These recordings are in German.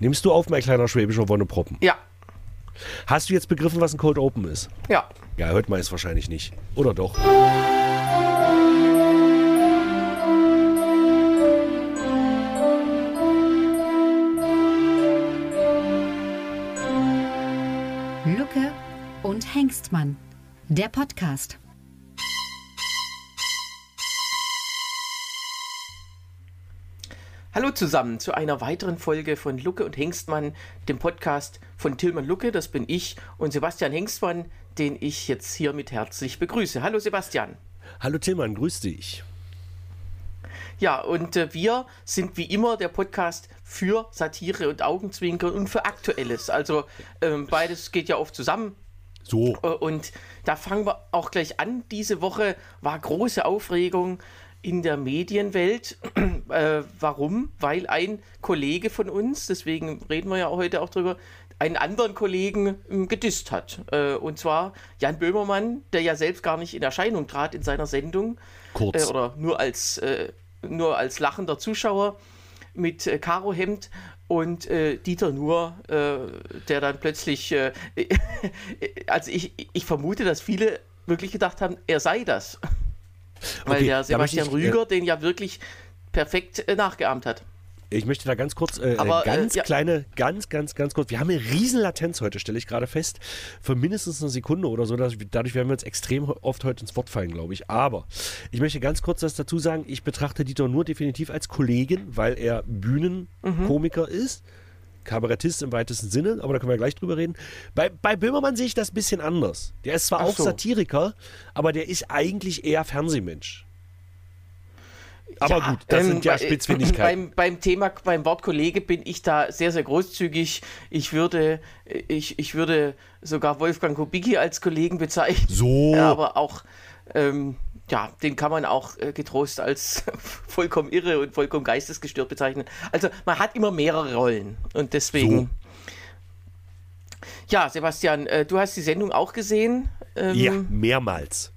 Nimmst du auf, mein kleiner schwäbischer Wonneproppen? Ja. Hast du jetzt begriffen, was ein Cold Open ist? Ja. Ja, hört man es wahrscheinlich nicht. Oder doch? Lucke und Hengstmann. Der Podcast. Hallo zusammen zu einer weiteren Folge von Lucke und Hengstmann, dem Podcast von Tilman Lucke, das bin ich, und Sebastian Hengstmann, den ich jetzt hiermit herzlich begrüße. Hallo Sebastian. Hallo Tillmann, grüß dich. Ja, und äh, wir sind wie immer der Podcast für Satire und Augenzwinkern und für Aktuelles. Also ähm, beides geht ja oft zusammen. So. Äh, Und da fangen wir auch gleich an. Diese Woche war große Aufregung in der Medienwelt. äh, warum? Weil ein Kollege von uns, deswegen reden wir ja heute auch drüber, einen anderen Kollegen ähm, gedisst hat. Äh, und zwar Jan Böhmermann, der ja selbst gar nicht in Erscheinung trat in seiner Sendung. Kurz. Äh, oder nur als, äh, nur als lachender Zuschauer mit äh, Karohemd und äh, Dieter Nuhr, äh, der dann plötzlich, äh, also ich, ich vermute, dass viele wirklich gedacht haben, er sei das. Weil Okay, der Sebastian ich, Rüger den ja wirklich perfekt äh, nachgeahmt hat. Ich möchte da ganz kurz, äh, Aber, äh, ganz äh, ja. kleine, ganz, ganz, ganz kurz. Wir haben eine riesen Latenz heute, stelle ich gerade fest. Für mindestens eine Sekunde oder so. Dass, dadurch werden wir uns extrem oft heute ins Wort fallen, glaube ich. Aber ich möchte ganz kurz das dazu sagen. Ich betrachte Dieter nur definitiv als Kollegen, weil er Bühnenkomiker ist. Kabarettist im weitesten Sinne, aber da können wir gleich drüber reden. Bei, bei Böhmermann sehe ich das ein bisschen anders. Der ist zwar Ach auch so. Satiriker, aber der ist eigentlich eher Fernsehmensch. Aber Ja, gut, das ähm, sind ja bei- Spitzfindigkeiten. Beim, beim Thema, beim Wort Kollege bin ich da sehr, sehr großzügig. Ich würde, ich, ich würde sogar Wolfgang Kubicki als Kollegen bezeichnen. So. Ja, aber auch, ähm, ja, den kann man auch äh, getrost als vollkommen irre und vollkommen geistesgestört bezeichnen. Also man hat immer mehrere Rollen und deswegen. Ja, Sebastian, äh, du hast die Sendung auch gesehen. Ähm, ja, mehrmals.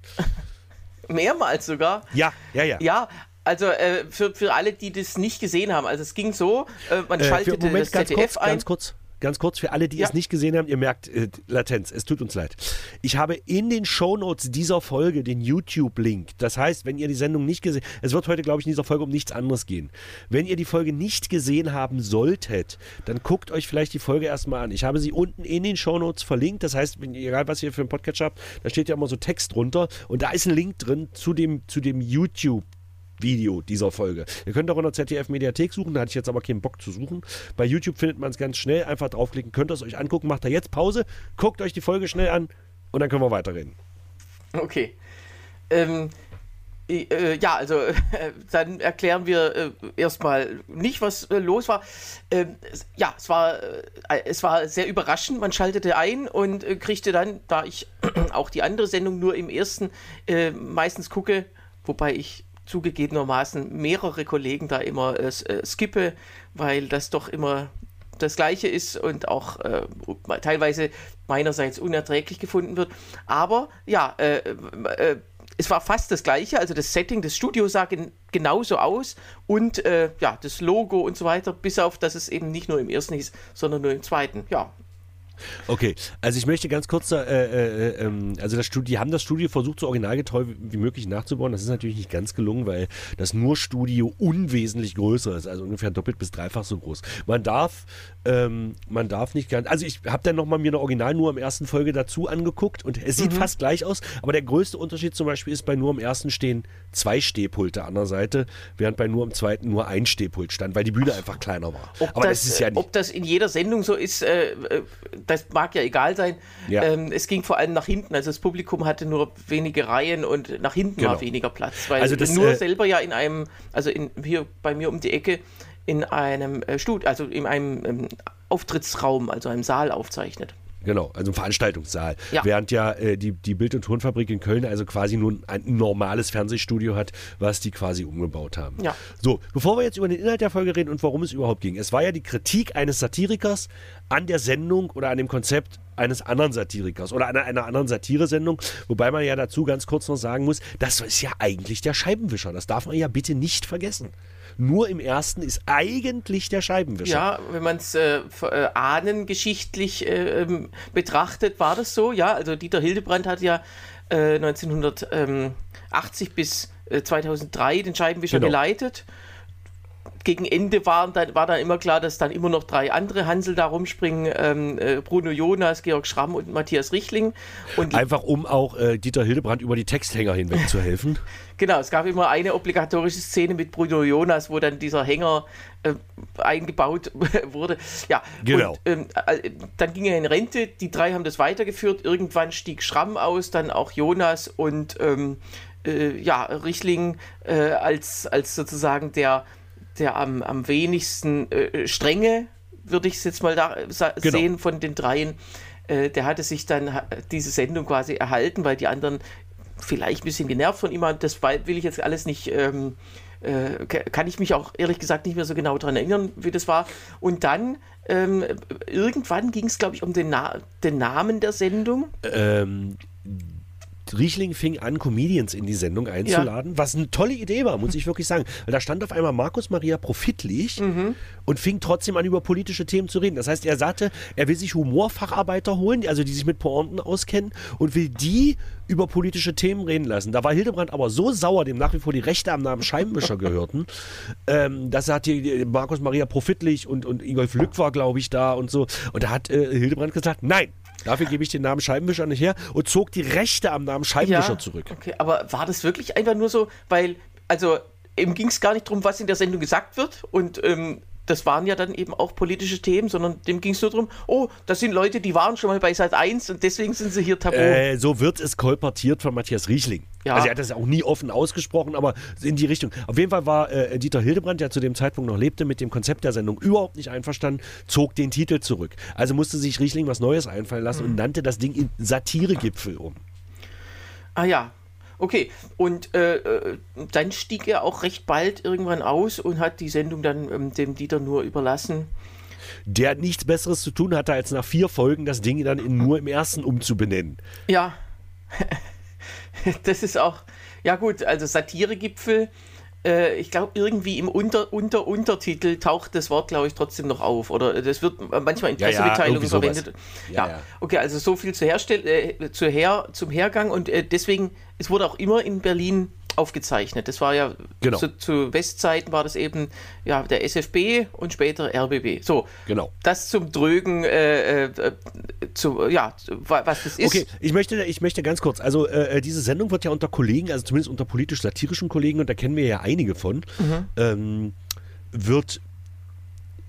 Mehrmals sogar. Ja, ja, ja. Ja, also äh, für, für alle, die das nicht gesehen haben, also es ging so, äh, man schaltete Moment, das ZDF kurz, ein. ganz kurz. Ganz kurz, für alle, die Ja. es nicht gesehen haben, ihr merkt äh, Latenz, es tut uns leid. Ich habe in den Shownotes dieser Folge den YouTube-Link. Das heißt, wenn ihr die Sendung nicht gesehen es wird heute, glaube ich, in dieser Folge um nichts anderes gehen. Wenn ihr die Folge nicht gesehen haben solltet, dann guckt euch vielleicht die Folge erstmal an. Ich habe sie unten in den Shownotes verlinkt. Das heißt, wenn, egal was ihr für einen Podcast habt, da steht ja immer so Text drunter und da ist ein Link drin zu dem, zu dem YouTube. Video dieser Folge. Ihr könnt auch in der ZDF Mediathek suchen, da hatte ich jetzt aber keinen Bock zu suchen. Bei YouTube findet man es ganz schnell, einfach draufklicken, könnt ihr es euch angucken, macht da jetzt Pause, guckt euch die Folge schnell an und dann können wir weiterreden. Okay. Ähm, äh, ja, also äh, dann erklären wir äh, erstmal nicht, was äh, los war. Ähm, ja, es war, äh, es war sehr überraschend. Man schaltete ein und äh, kriegte dann, da ich auch die andere Sendung nur im ersten meistens gucke, wobei ich zugegebenermaßen mehrere Kollegen da immer äh, äh, skippe, weil das doch immer das Gleiche ist und auch äh, teilweise meinerseits unerträglich gefunden wird. Aber ja, äh, äh, es war fast das Gleiche. Also das Setting des Studios sah gen genauso aus und äh, ja, das Logo und so weiter, bis auf, dass es eben nicht nur im ersten hieß, sondern nur im zweiten. Ja, Okay, also ich möchte ganz kurz, äh, äh, äh, ähm, also das Studio, die haben das Studio versucht, so originalgetreu wie, möglich nachzubauen. Das ist natürlich nicht ganz gelungen, weil das Nur-Studio unwesentlich größer ist, also ungefähr doppelt bis dreifach so groß. Man darf, ähm, man darf nicht ganz, also ich habe dann nochmal mir eine Original nur im ersten Folge dazu angeguckt und es sieht fast gleich aus, aber der größte Unterschied zum Beispiel ist, bei nur im ersten stehen zwei Stehpulte an der Seite, während bei nur im zweiten nur ein Stehpult stand, weil die Bühne einfach kleiner war. Ob, aber das, das, ist ja äh, nicht. ob das in jeder Sendung so ist, äh, äh, das mag ja egal sein. Ja. Ähm, es ging vor allem nach hinten. Also das Publikum hatte nur wenige Reihen und nach hinten war Genau. weniger Platz. Weil Also das, nur äh, selber ja in einem, also in, hier bei mir um die Ecke, in einem äh, Stud, also in einem ähm, Auftrittsraum, also einem Saal aufzeichnet. Genau, also ein Veranstaltungssaal. Ja. Während ja äh, die, die Bild- und Tonfabrik in Köln also quasi nur ein normales Fernsehstudio hat, was die quasi umgebaut haben. Ja. So, bevor wir jetzt über den Inhalt der Folge reden und worum es überhaupt ging. Es war ja die Kritik eines Satirikers an der Sendung oder an dem Konzept eines anderen Satirikers oder einer, einer anderen Satiresendung, wobei man ja dazu ganz kurz noch sagen muss, das ist ja eigentlich der Scheibenwischer. Das darf man ja bitte nicht vergessen. Nur im ersten ist eigentlich der Scheibenwischer. Ja, wenn man es äh, äh, ahnengeschichtlich äh, ähm, betrachtet, war das so. Ja, also Dieter Hildebrand hat ja 1980 bis 2003 den Scheibenwischer genau. geleitet gegen Ende war dann, war dann immer klar, dass dann immer noch drei andere Hansel da rumspringen: ähm, äh, Bruno Jonas, Georg Schramm und Matthias Richling. Und Einfach um auch äh, Dieter Hildebrand über die Texthänger hinweg zu helfen. genau, es gab immer eine obligatorische Szene mit Bruno Jonas, wo dann dieser Hänger äh, eingebaut wurde. Ja, genau. Und, ähm, äh, dann ging er in Rente, die drei haben das weitergeführt. Irgendwann stieg Schramm aus, dann auch Jonas und ähm, äh, ja, Richling äh, als, als sozusagen der der am, am wenigsten äh, strenge, würde ich es jetzt mal da genau. sehen, von den dreien. Äh, der hatte sich dann diese Sendung quasi erhalten, weil die anderen vielleicht ein bisschen genervt von ihm waren. Das will ich jetzt alles nicht. Ähm, äh, kann ich mich auch ehrlich gesagt nicht mehr so genau daran erinnern, wie das war. Und dann ähm, irgendwann ging es, glaube ich, um den, Na den, Namen der Sendung. Ähm, Riechling fing an, Comedians in die Sendung einzuladen, ja. was eine tolle Idee war, muss ich wirklich sagen. Weil da stand auf einmal Markus Maria Profitlich mhm. und fing trotzdem an, über politische Themen zu reden. Das heißt, er sagte, er will sich Humorfacharbeiter holen, also die sich mit Pointen auskennen und will die über politische Themen reden lassen. Da war Hildebrand aber so sauer, dem nach wie vor die Rechte am Namen Scheibenwischer gehörten, ähm, dass er hat hier Markus Maria Profitlich und, und Ingolf Lück war, glaube ich, da und so. Und da hat äh, Hildebrand gesagt, nein, Dafür gebe ich den Namen Scheibenwischer nicht her und zog die Rechte am Namen Scheibenwischer ja, zurück. Okay, aber war das wirklich einfach nur so, weil, also eben ging es gar nicht darum, was in der Sendung gesagt wird und ähm, das waren ja dann eben auch politische Themen, sondern dem ging es nur darum, oh, das sind Leute, die waren schon mal bei Sat 1 und deswegen sind sie hier tabu. Äh, so wird es kolportiert von Matthias Riechling. Ja. Also er hat das auch nie offen ausgesprochen, aber in die Richtung. Auf jeden Fall war äh, Dieter Hildebrand, der zu dem Zeitpunkt noch lebte, mit dem Konzept der Sendung überhaupt nicht einverstanden, zog den Titel zurück. Also musste sich Riechling was Neues einfallen lassen mhm. und nannte das Ding in Satiregipfel um. Ah ja, Okay, und äh, äh, dann stieg er auch recht bald irgendwann aus und hat die Sendung dann ähm, dem Dieter nur überlassen. Der nichts Besseres zu tun hatte, als nach vier Folgen das Ding dann in nur im ersten umzubenennen. Ja, das ist auch, ja gut, also Satiregipfel äh, ich glaube, irgendwie im Unter, Unter, Untertitel taucht das Wort, glaube ich, trotzdem noch auf. Oder das wird manchmal in Pressemitteilungen ja, ja, verwendet. Ja, ja, okay, also so viel zur Herstell äh, zur Her zum Hergang und äh, deswegen, es wurde auch immer in Berlin aufgezeichnet. Das war ja genau. zu, zu, Westzeiten war das eben ja der SFB und später RBB. So, genau. Das zum Drögen, äh, äh, zu, ja, was das ist. Okay, ich möchte, ich möchte ganz kurz, also äh, diese Sendung wird ja unter Kollegen, also zumindest unter politisch-satirischen Kollegen, und da kennen wir ja einige von, mhm. ähm, wird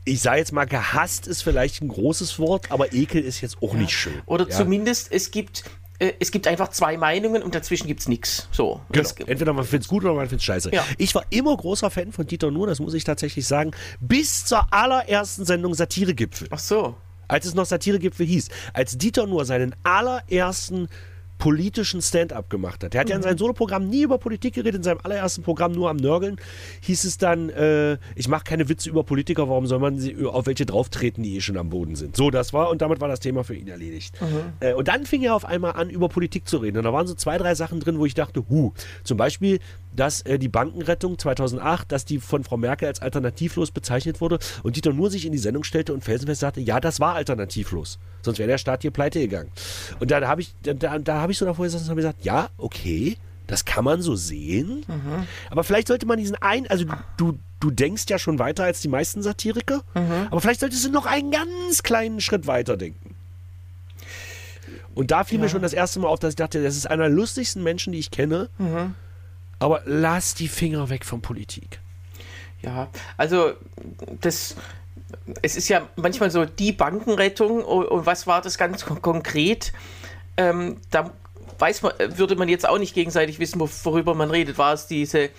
ich sage jetzt mal, gehasst ist vielleicht ein großes Wort, aber Ekel ist jetzt auch ja. nicht schön. Oder ja. zumindest, es gibt äh, es gibt einfach zwei Meinungen und dazwischen gibt es nichts. So. Genau. Entweder man findet es gut oder man findet es scheiße. Ja. Ich war immer großer Fan von Dieter Nuhr, das muss ich tatsächlich sagen, bis zur allerersten Sendung Satiregipfel. Ach so. Als es noch Satiregipfel hieß. Als Dieter Nuhr seinen allerersten politischen Stand-up gemacht hat. Er hat mhm. ja in mhm. seinem Soloprogramm nie über Politik geredet, in seinem allerersten Programm nur am Nörgeln. Hieß es dann, äh, ich mache keine Witze über Politiker, warum soll man sie auf welche drauftreten, die eh schon am Boden sind. So, das war, und damit war das Thema für ihn erledigt. Mhm. Äh, und dann fing er auf einmal an, über Politik zu reden. Und da waren so zwei, drei Sachen drin, wo ich dachte, hu, zum Beispiel, dass äh, die Bankenrettung 2008, dass die von Frau Merkel als alternativlos bezeichnet wurde und Dieter nur sich in die Sendung stellte und felsenfest sagte, ja, das war alternativlos. Sonst wäre der Staat hier pleite gegangen. Und dann habe ich, da, da habe ich so davor gesessen und gesagt, ja, okay, das kann man so sehen. Mhm. Aber vielleicht sollte man diesen ein, also du, du denkst ja schon weiter als die meisten Satiriker, mhm. aber vielleicht solltest du noch einen ganz kleinen Schritt weiter denken. Und da fiel ja. mir schon das erste Mal auf, dass ich dachte, das ist einer der lustigsten Menschen, die ich kenne. Mhm. Aber lass die Finger weg von Politik. Ja, also das, es ist ja manchmal so die Bankenrettung und was war das ganz konkret? Ähm, da weiß man, würde man jetzt auch nicht gegenseitig wissen, worüber man redet. War es diese,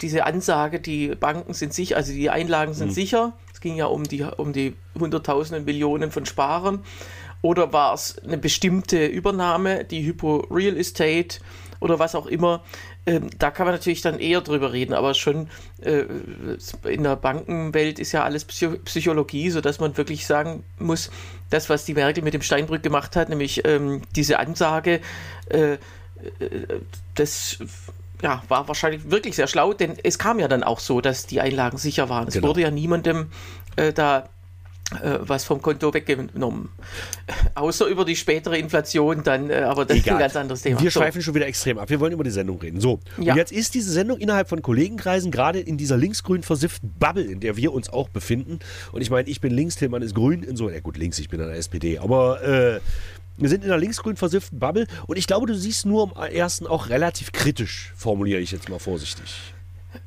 diese Ansage, die Banken sind sicher, also die Einlagen sind mhm. sicher? Es ging ja um die, um die Hunderttausenden Millionen von Sparern. Oder war es eine bestimmte Übernahme, die Hypo Real Estate oder was auch immer? Ähm, da kann man natürlich dann eher drüber reden, aber schon äh, in der Bankenwelt ist ja alles Psycho Psychologie, sodass man wirklich sagen muss, das, was die Merkel mit dem Steinbrück gemacht hat, nämlich ähm, diese Ansage, äh, äh das ja, war wahrscheinlich wirklich sehr schlau, denn es kam ja dann auch so, dass die Einlagen sicher waren. Es Genau. wurde ja niemandem äh, da was vom Konto weggenommen. Außer über die spätere Inflation dann, äh, aber das ist ein ganz anderes Thema. Wir So. schweifen schon wieder extrem ab. Wir wollen über die Sendung reden. So, Ja. und jetzt ist diese Sendung innerhalb von Kollegenkreisen, gerade in dieser linksgrün versifften Bubble, in der wir uns auch befinden. Und ich meine, ich bin links, Tillmann ist grün. In so, ja gut, links, ich bin an der SPD. Aber äh, wir sind in einer linksgrün versifften Bubble. Und ich glaube, du siehst nur am ersten auch relativ kritisch, formuliere ich jetzt mal vorsichtig.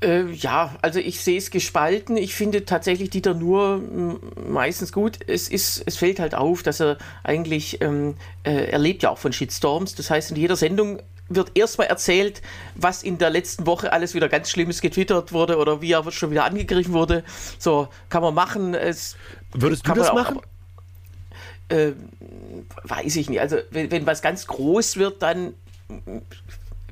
Äh, ja, also ich sehe es gespalten. Ich finde tatsächlich Dieter nur m, meistens gut. Es, ist, es fällt halt auf, dass er eigentlich, ähm, äh, er lebt ja auch von Shitstorms. Das heißt, in jeder Sendung wird erstmal erzählt, was in der letzten Woche alles wieder ganz Schlimmes getwittert wurde oder wie er schon wieder angegriffen wurde. So, kann man machen. Es Würdest du das auch- machen? äh, weiß ich nicht. Also wenn, wenn was ganz groß wird, dann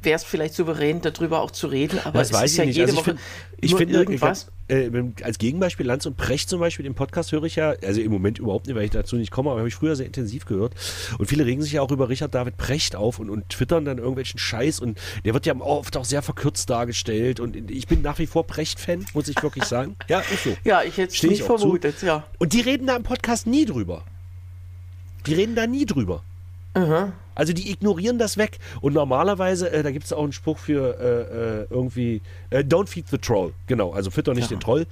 wäre es vielleicht souverän, darüber auch zu reden. Aber Das es weiß ist ich ja nicht. jede Also ich Woche find- ich finde, irgendwas. Äh, wenn- als Gegenbeispiel Lanz und Precht zum Beispiel, den Podcast höre ich ja, also im Moment überhaupt nicht, weil ich dazu nicht komme, aber habe ich früher sehr intensiv gehört. Und viele regen sich ja auch über Richard David Precht auf und, und twittern dann irgendwelchen Scheiß und der wird ja oft auch sehr verkürzt dargestellt und ich bin nach wie vor Precht-Fan, muss ich wirklich sagen. Ja, ist so. Ja, ich hätte es ich nicht auch zu. vermutet, ja. Und die reden da im Podcast nie drüber. Die reden da nie drüber. Also die ignorieren das weg. Und normalerweise, äh, da gibt es auch einen Spruch für äh, äh, irgendwie, äh, don't feed the troll. Genau, also fütter nicht den Troll.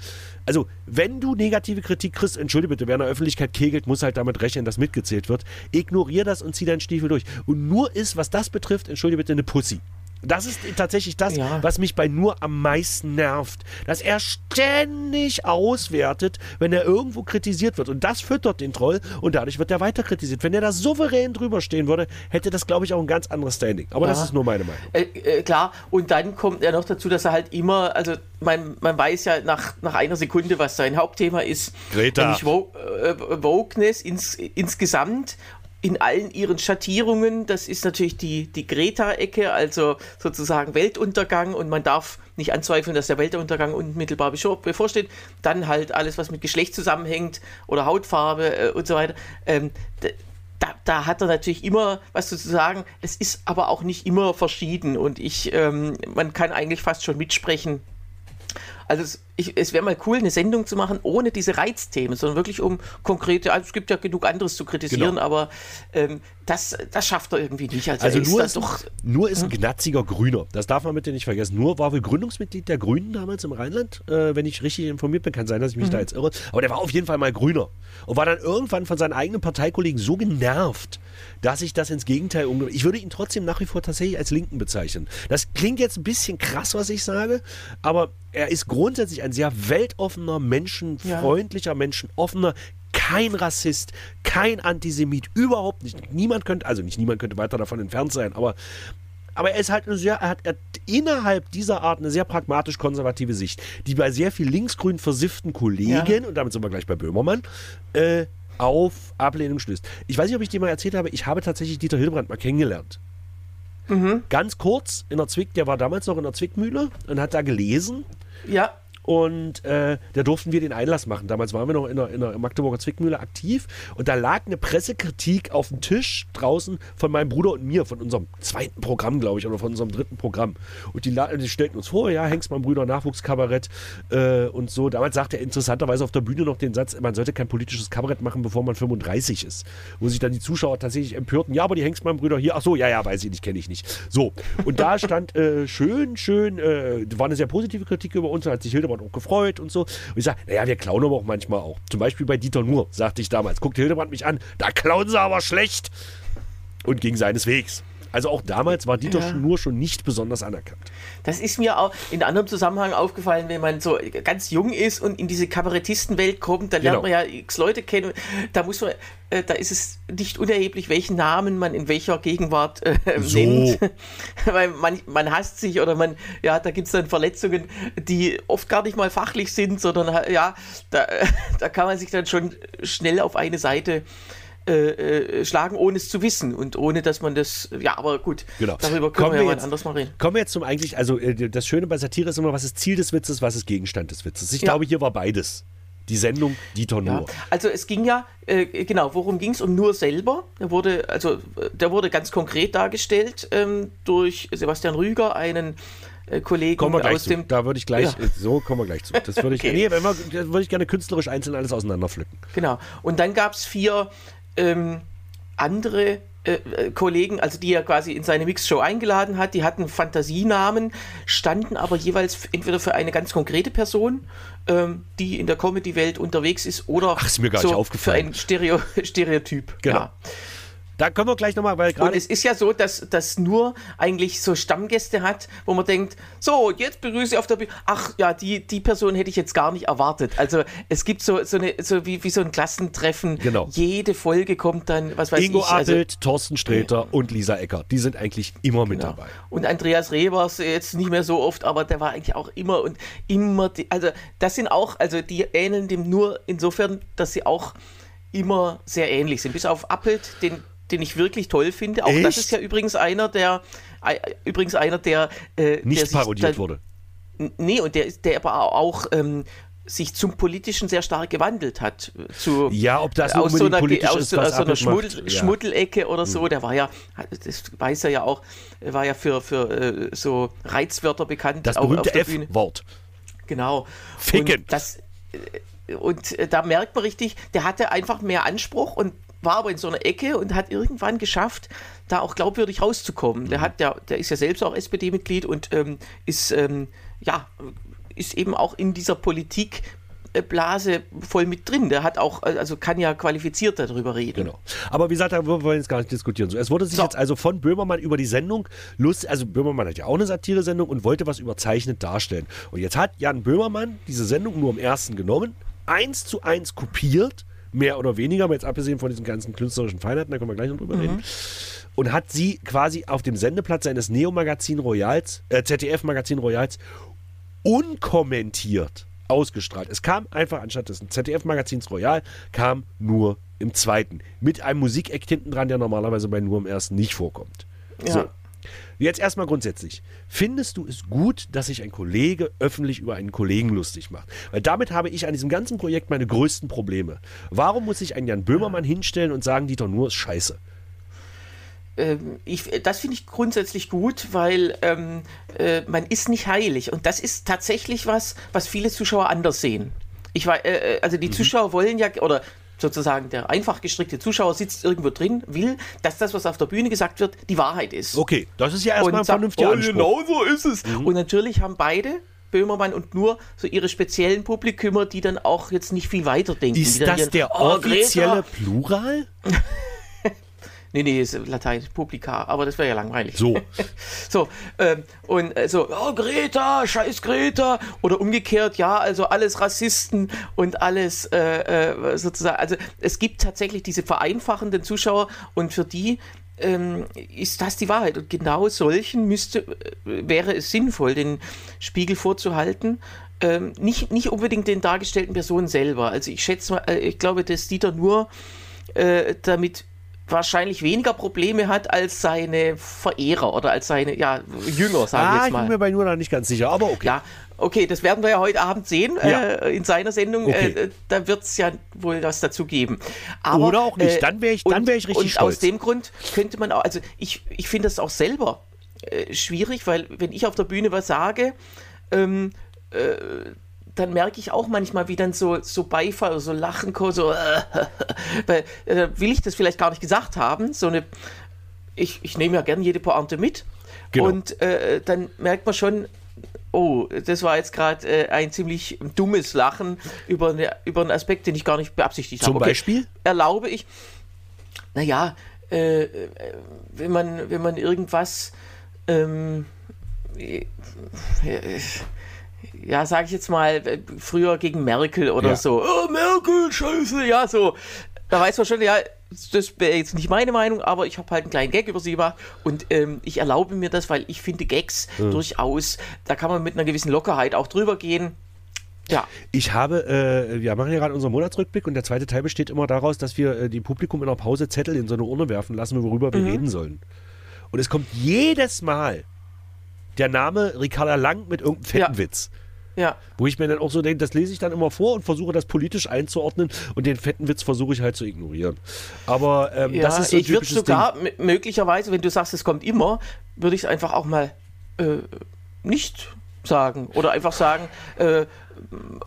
Also wenn du negative Kritik kriegst, entschuldige bitte, wer in der Öffentlichkeit kegelt, muss halt damit rechnen, dass mitgezählt wird. Ignorier das und zieh deinen Stiefel durch. Und nur ist, was das betrifft, entschuldige bitte, eine Pussy. Das ist tatsächlich das, Ja. was mich bei nur am meisten nervt. Dass er ständig auswertet, wenn er irgendwo kritisiert wird. Und das füttert den Troll und dadurch wird er weiter kritisiert. Wenn er da souverän drüber stehen würde, hätte das, glaube ich, auch ein ganz anderes Standing. Aber das Ja. ist nur meine Meinung. Äh, äh, klar, und dann kommt er noch dazu, dass er halt immer, also man, man weiß ja nach, nach einer Sekunde, was sein Hauptthema ist. Greta. Nämlich äh, Wokeness ins, insgesamt in allen ihren Schattierungen. Das ist natürlich die, die Greta-Ecke, also sozusagen Weltuntergang und man darf nicht anzweifeln, dass der Weltuntergang unmittelbar bevorsteht. Dann halt alles, was mit Geschlecht zusammenhängt oder Hautfarbe äh, und so weiter. Ähm, da, da hat er natürlich immer was zu sagen. Es ist aber auch nicht immer verschieden und ich, ähm, man kann eigentlich fast schon mitsprechen. Also ich, es wäre mal cool, eine Sendung zu machen ohne diese Reizthemen, sondern wirklich um konkrete, also es gibt ja genug anderes zu kritisieren, Genau. aber ähm, das, das schafft er irgendwie nicht. Also, Also nur ist, doch, nur ist ein gnatziger Grüner. Das darf man bitte nicht vergessen. Nur war wohl Gründungsmitglied der Grünen damals im Rheinland. Äh, wenn ich richtig informiert bin, kann sein, dass ich mich da jetzt irre. Aber der war auf jeden Fall mal Grüner. Und war dann irgendwann von seinen eigenen Parteikollegen so genervt, dass ich das ins Gegenteil umge... Ich würde ihn trotzdem nach wie vor tatsächlich als Linken bezeichnen. Das klingt jetzt ein bisschen krass, was ich sage, aber er ist grundsätzlich ein sehr weltoffener, menschenfreundlicher, menschenoffener, kein Rassist, kein Antisemit, überhaupt nicht. Niemand könnte, also nicht niemand könnte weiter davon entfernt sein, aber, aber er ist halt eine sehr, er hat, er hat innerhalb dieser Art eine sehr pragmatisch-konservative Sicht, die bei sehr viel linksgrün versifften Kollegen, und damit sind wir gleich bei Böhmermann, äh, auf Ablehnung stößt. Ich weiß nicht, ob ich dir mal erzählt habe, ich habe tatsächlich Dieter Hildebrand mal kennengelernt. Ganz kurz in der Zwick, der war damals noch in der Zwickmühle und hat da gelesen ja, und äh, da durften wir den Einlass machen. Damals waren wir noch in der, in der Magdeburger Zwickmühle aktiv und da lag eine Pressekritik auf dem Tisch draußen von meinem Bruder und mir, von unserem zweiten Programm, glaube ich, oder von unserem dritten Programm. Und die, die stellten uns vor, ja, Hengstmann Brüder Nachwuchskabarett äh, und so. Damals sagte er interessanterweise auf der Bühne noch den Satz, man sollte kein politisches Kabarett machen, bevor man 35 ist. Wo sich dann die Zuschauer tatsächlich empörten, ja, aber die Hengstmann Brüder hier, ach so, ja, ja, weiß ich nicht, kenne ich nicht. So, und da stand äh, schön, schön, äh, war eine sehr positive Kritik über uns, hat sich Hildebrand auch gefreut und so. Und ich sage, naja, wir klauen aber auch manchmal auch. Zum Beispiel bei Dieter Nuhr, sagte ich damals. Guckt Hildebrand mich an, da klauen sie aber schlecht. Und ging seines Wegs. Also auch damals war Dieter Ja. Nuhr schon nicht besonders anerkannt. das ist mir auch in anderem Zusammenhang aufgefallen, wenn man so ganz jung ist und in diese Kabarettistenwelt kommt, dann lernt Genau. man ja x Leute kennen. Da muss man, äh, da ist es nicht unerheblich, welchen Namen man in welcher Gegenwart äh, So. nennt. Weil man, man hasst sich oder man, ja, da gibt es dann Verletzungen, die oft gar nicht mal fachlich sind, sondern ja, da, da kann man sich dann schon schnell auf eine Seite äh, äh, schlagen, ohne es zu wissen und ohne, dass man das, ja, aber gut, Genau. darüber können Kommen wir wir ja mal jetzt- anders mal reden. Kommen wir jetzt zum eigentlich, also äh, das Schöne bei Satire ist immer, was ist Ziel des Witzes, was ist Gegenstand des Witzes. Ich Ja. glaube, hier war beides. Die Sendung Dieter Ja, Nuhr. also es ging ja, äh, genau, worum ging es? Um Nur selber. Der wurde, also, der wurde ganz konkret dargestellt ähm, durch Sebastian Rüger, einen äh, Kollegen Kommen wir gleich aus zu. dem. Da würde ich gleich, Ja. äh, so kommen wir gleich zu. Das würde ich, Okay. nee, wenn wir, das würde ich gerne künstlerisch einzeln alles auseinanderpflücken. Genau. Und dann gab es vier ähm, andere äh, äh, Kollegen, also die er quasi in seine Mixshow eingeladen hat, die hatten Fantasienamen, standen aber jeweils entweder für eine ganz konkrete Person, ähm, die in der Comedy-Welt unterwegs ist, oder Ach, ist mir gar so nicht aufgefallen. für ein Stereo Stereotyp. Genau. Ja. Da kommen wir gleich nochmal, weil Und gerade es ist ja so, dass das nur eigentlich so Stammgäste hat, wo man denkt, so, jetzt begrüße ich auf der Bühne. Ach ja, die, die Person hätte ich jetzt gar nicht erwartet. Also es gibt so, so, eine, so wie, wie so ein Klassentreffen. Genau. Jede Folge kommt dann, was weiß Ingo ich. Also, Appelt, Thorsten Sträter und Lisa Ecker, die sind eigentlich immer mit Genau. dabei. Und Andreas Reh war es jetzt nicht mehr so oft, aber der war eigentlich auch immer und immer, die, also das sind auch, also die ähneln dem nur insofern, dass sie auch immer sehr ähnlich sind. Bis auf Appelt, den, den ich wirklich toll finde. Auch das Echt? ist ja übrigens einer, der, äh, übrigens einer, der äh, der Nicht sich parodiert dann- wurde. Nee, und der, ist- der aber auch ähm, sich zum Politischen sehr stark gewandelt hat. äh, Zu, Ja, ob das aus so einer, politisch aus, ist, aus so einer Schmuddel. Ja. Hm. Schmuddelecke oder so, der war ja, das weiß er ja auch, war ja für, für äh, so Reizwörter bekannt. Das berühmte der. F-Wort. Genau. Ficken. Und, das, äh, und äh, da merkt man richtig, der hatte einfach mehr Anspruch und war aber in so einer Ecke und hat irgendwann geschafft, da auch glaubwürdig rauszukommen. Mhm. Der hat der, der ist ja selbst auch SPD-Mitglied und ähm, ist ähm, ja ist eben auch in dieser Politik Blase voll mit drin. Der hat auch, äh, also kann ja qualifiziert darüber reden. Genau. Aber wie gesagt, da wollen wir jetzt gar nicht diskutieren. So, es wurde sich So. jetzt also von Böhmermann über die Sendung lustig, also Böhmermann hat ja auch eine Satire-Sendung und wollte was überzeichnet darstellen. Und jetzt hat Jan Böhmermann diese Sendung nur im ersten genommen, eins zu eins kopiert, mehr oder weniger, aber jetzt abgesehen von diesen ganzen künstlerischen Feinheiten, da können wir gleich noch drüber reden. Und hat sie quasi auf dem Sendeplatz seines Neo-Magazin Royals, äh, ZDF-Magazin Royals, unkommentiert ausgestrahlt. Es kam einfach anstatt des ZDF-Magazins Royal, kam nur im zweiten. Mit einem Musikeck hinten dran, der normalerweise bei nur im ersten nicht vorkommt. Ja. So. Jetzt erstmal grundsätzlich. Findest du es gut, dass sich ein Kollege öffentlich über einen Kollegen lustig macht? Weil damit habe ich an diesem ganzen Projekt meine größten Probleme. Warum muss sich ein Jan Böhmermann hinstellen und sagen, Dieter Nuhr ist scheiße? Ähm, ich, das finde ich grundsätzlich gut, weil ähm, äh, man ist nicht heilig. Und das ist tatsächlich was, was viele Zuschauer anders sehen. Ich war, äh, äh, also Mhm. die Zuschauer wollen ja, oder sozusagen der einfach gestrickte Zuschauer sitzt irgendwo drin, will, dass das, was auf der Bühne gesagt wird, die Wahrheit ist. Okay, das ist ja erstmal ein und sagt, vernünftiger oh, Anspruch. genau so ist es. Und natürlich haben beide, Böhmermann und nur, so ihre speziellen Publikumer, die dann auch jetzt nicht viel weiter denken. Ist das ihren, der "Oh, offizielle Greta." Plural? Nee, nee, ist Latein, Publika, aber das wäre ja langweilig. So. So, ähm, und äh, so, oh, Greta, scheiß Greta. Oder umgekehrt, ja, also alles Rassisten und alles äh, äh, sozusagen. Also es gibt tatsächlich diese vereinfachenden Zuschauer und für die ähm, ist das die Wahrheit. Und genau solchen müsste, äh, wäre es sinnvoll, den Spiegel vorzuhalten. Ähm, nicht, nicht unbedingt den dargestellten Personen selber. Also ich schätze mal, äh, ich glaube, dass Dieter nur äh, damit wahrscheinlich weniger Probleme hat als seine Verehrer oder als seine ja, Jünger, sagen wir Ah, jetzt ich bin mal. mir bei noch nicht ganz sicher, aber okay. Ja, okay, das werden wir ja heute Abend sehen Ja. äh, in seiner Sendung. Okay. Äh, da wird es ja wohl was dazu geben. Aber, Oder auch nicht. äh, Dann wär ich- dann wär ich richtig Und stolz. aus dem Grund könnte man auch, also ich, ich finde das auch selber äh, schwierig, weil wenn ich auf der Bühne was sage, ähm, äh, dann merke ich auch manchmal, wie dann so, so Beifall oder so Lachen kommt, so, weil äh, will ich das vielleicht gar nicht gesagt haben. So eine, ich, ich nehme ja gern jede Pointe mit. Genau. Und äh, dann merkt man schon, oh, das war jetzt gerade äh, ein ziemlich dummes Lachen über, eine, über einen Aspekt, den ich gar nicht beabsichtigt Zum habe. Okay, Beispiel? Erlaube ich, naja, äh, äh, wenn, man, wenn man irgendwas, ähm, äh, äh, ja, sage ich jetzt mal, äh, früher gegen Merkel oder Ja. so, oh, Merkel, scheiße, ja, so. Da weiß man schon, ja, das wäre jetzt nicht meine Meinung, aber ich habe halt einen kleinen Gag über sie gemacht und ähm, ich erlaube mir das, weil ich finde Gags durchaus, da kann man mit einer gewissen Lockerheit auch drüber gehen. Ja, Ich habe, äh, wir machen ja gerade unseren Monatsrückblick und der zweite Teil besteht immer daraus, dass wir äh, die Publikum in der Pause Zettel in so eine Urne werfen lassen, worüber Mhm. wir reden sollen. Und es kommt jedes Mal der Name Ricarda Lang mit irgendeinem fetten Ja. Witz. ja. Wo ich mir dann auch so denke, das lese ich dann immer vor und versuche das politisch einzuordnen und den fetten Witz versuche ich halt zu ignorieren. Aber ähm, Ja, das ist so ein ich würde sogar m- möglicherweise, wenn du sagst, es kommt immer, würde ich es einfach auch mal äh, nicht sagen oder einfach sagen, äh,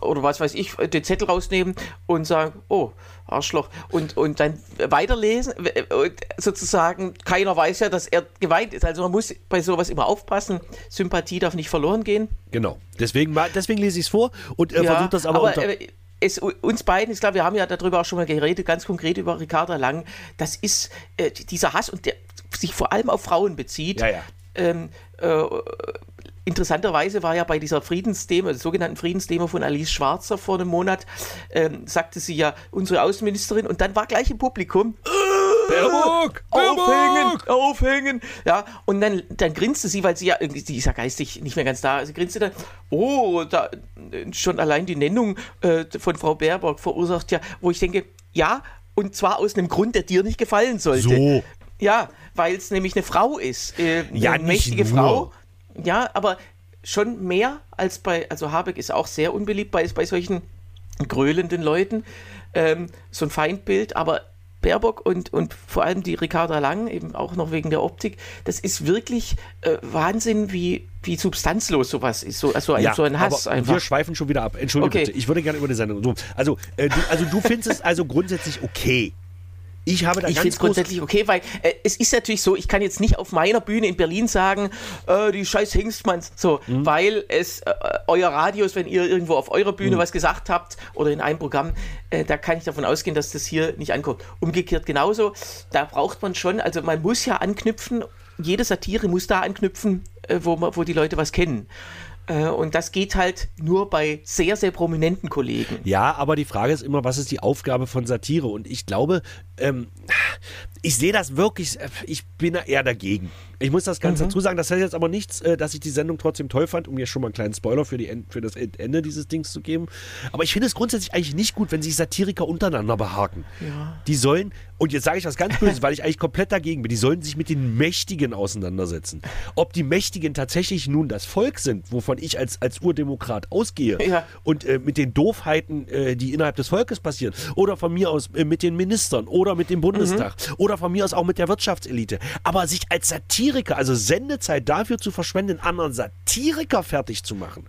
oder was weiß ich, den Zettel rausnehmen und sagen, oh, Arschloch, und, und dann weiterlesen, und sozusagen, keiner weiß ja, dass er geweint ist. Also man muss bei sowas immer aufpassen, Sympathie darf nicht verloren gehen. Genau, deswegen, deswegen lese ich es vor und äh, Ja, versuche das aber, aber unter... äh, es, uns beiden, ich glaube, wir haben ja darüber auch schon mal geredet, ganz konkret über Ricarda Lang, das ist äh, dieser Hass und der sich vor allem auf Frauen bezieht. Ja, ja. Ähm, äh, interessanterweise war ja bei dieser Friedensdemo, der sogenannten Friedensdemo von Alice Schwarzer vor einem Monat, ähm, sagte sie ja, unsere Außenministerin, und dann war gleich im Publikum, Baerbock! aufhängen, aufhängen. Ja, und dann, dann grinste sie, weil sie ja irgendwie, die ist ja geistig nicht mehr ganz da. Sie grinste dann, oh, da, schon allein die Nennung äh, von Frau Baerbock verursacht ja, wo ich denke, ja, und zwar aus einem Grund, der dir nicht gefallen sollte. So. Ja, weil es nämlich eine Frau ist. Äh, Ja, eine mächtige nur. Frau. Ja, aber schon mehr als bei, also Habeck ist auch sehr unbeliebt bei, bei solchen gröhlenden Leuten. Ähm, so ein Feindbild, aber Baerbock und, und vor allem die Ricarda Lang, eben auch noch wegen der Optik, das ist wirklich äh, Wahnsinn, wie, wie substanzlos sowas ist. So, also ein, Ja, so ein Hass einfach. wir schweifen schon wieder ab. Entschuldige Okay. bitte. Ich würde gerne über die Sendung. So, also, äh, du, also du findest es also grundsätzlich okay. Ich habe da Ich ganz finde es groß- grundsätzlich okay, weil äh, es ist natürlich so, ich kann jetzt nicht auf meiner Bühne in Berlin sagen, äh, die scheiß Hengstmanns, so, Mhm. weil es äh, euer Radius, wenn ihr irgendwo auf eurer Bühne Mhm. was gesagt habt oder in einem Programm, äh, da kann ich davon ausgehen, dass das hier nicht ankommt. Umgekehrt genauso, da braucht man schon, also man muss ja anknüpfen, jede Satire muss da anknüpfen, äh, wo, man, wo die Leute was kennen. Äh, und das geht halt nur bei sehr, sehr prominenten Kollegen. Ja, aber die Frage ist immer, was ist die Aufgabe von Satire? Und ich glaube, ähm, ich sehe das wirklich, äh, ich bin eher dagegen. Ich muss das Mhm. ganz dazu sagen, das heißt jetzt aber nichts, äh, dass ich die Sendung trotzdem toll fand, um mir schon mal einen kleinen Spoiler für, die, für das End- Ende dieses Dings zu geben. Aber ich finde es grundsätzlich eigentlich nicht gut, wenn sich Satiriker untereinander behaken. Die sollen, und jetzt sage ich was ganz Böses, weil ich eigentlich komplett dagegen bin, die sollen sich mit den Mächtigen auseinandersetzen. Ob die Mächtigen tatsächlich nun das Volk sind, wovon ich als, als Urdemokrat ausgehe, Ja. und äh, mit den Doofheiten, äh, die innerhalb des Volkes passieren, oder von mir aus äh, mit den Ministern oder mit dem Bundestag oder von mir aus auch mit der Wirtschaftselite. Aber sich als Satiriker, also Sendezeit dafür zu verschwenden, einen anderen Satiriker fertig zu machen.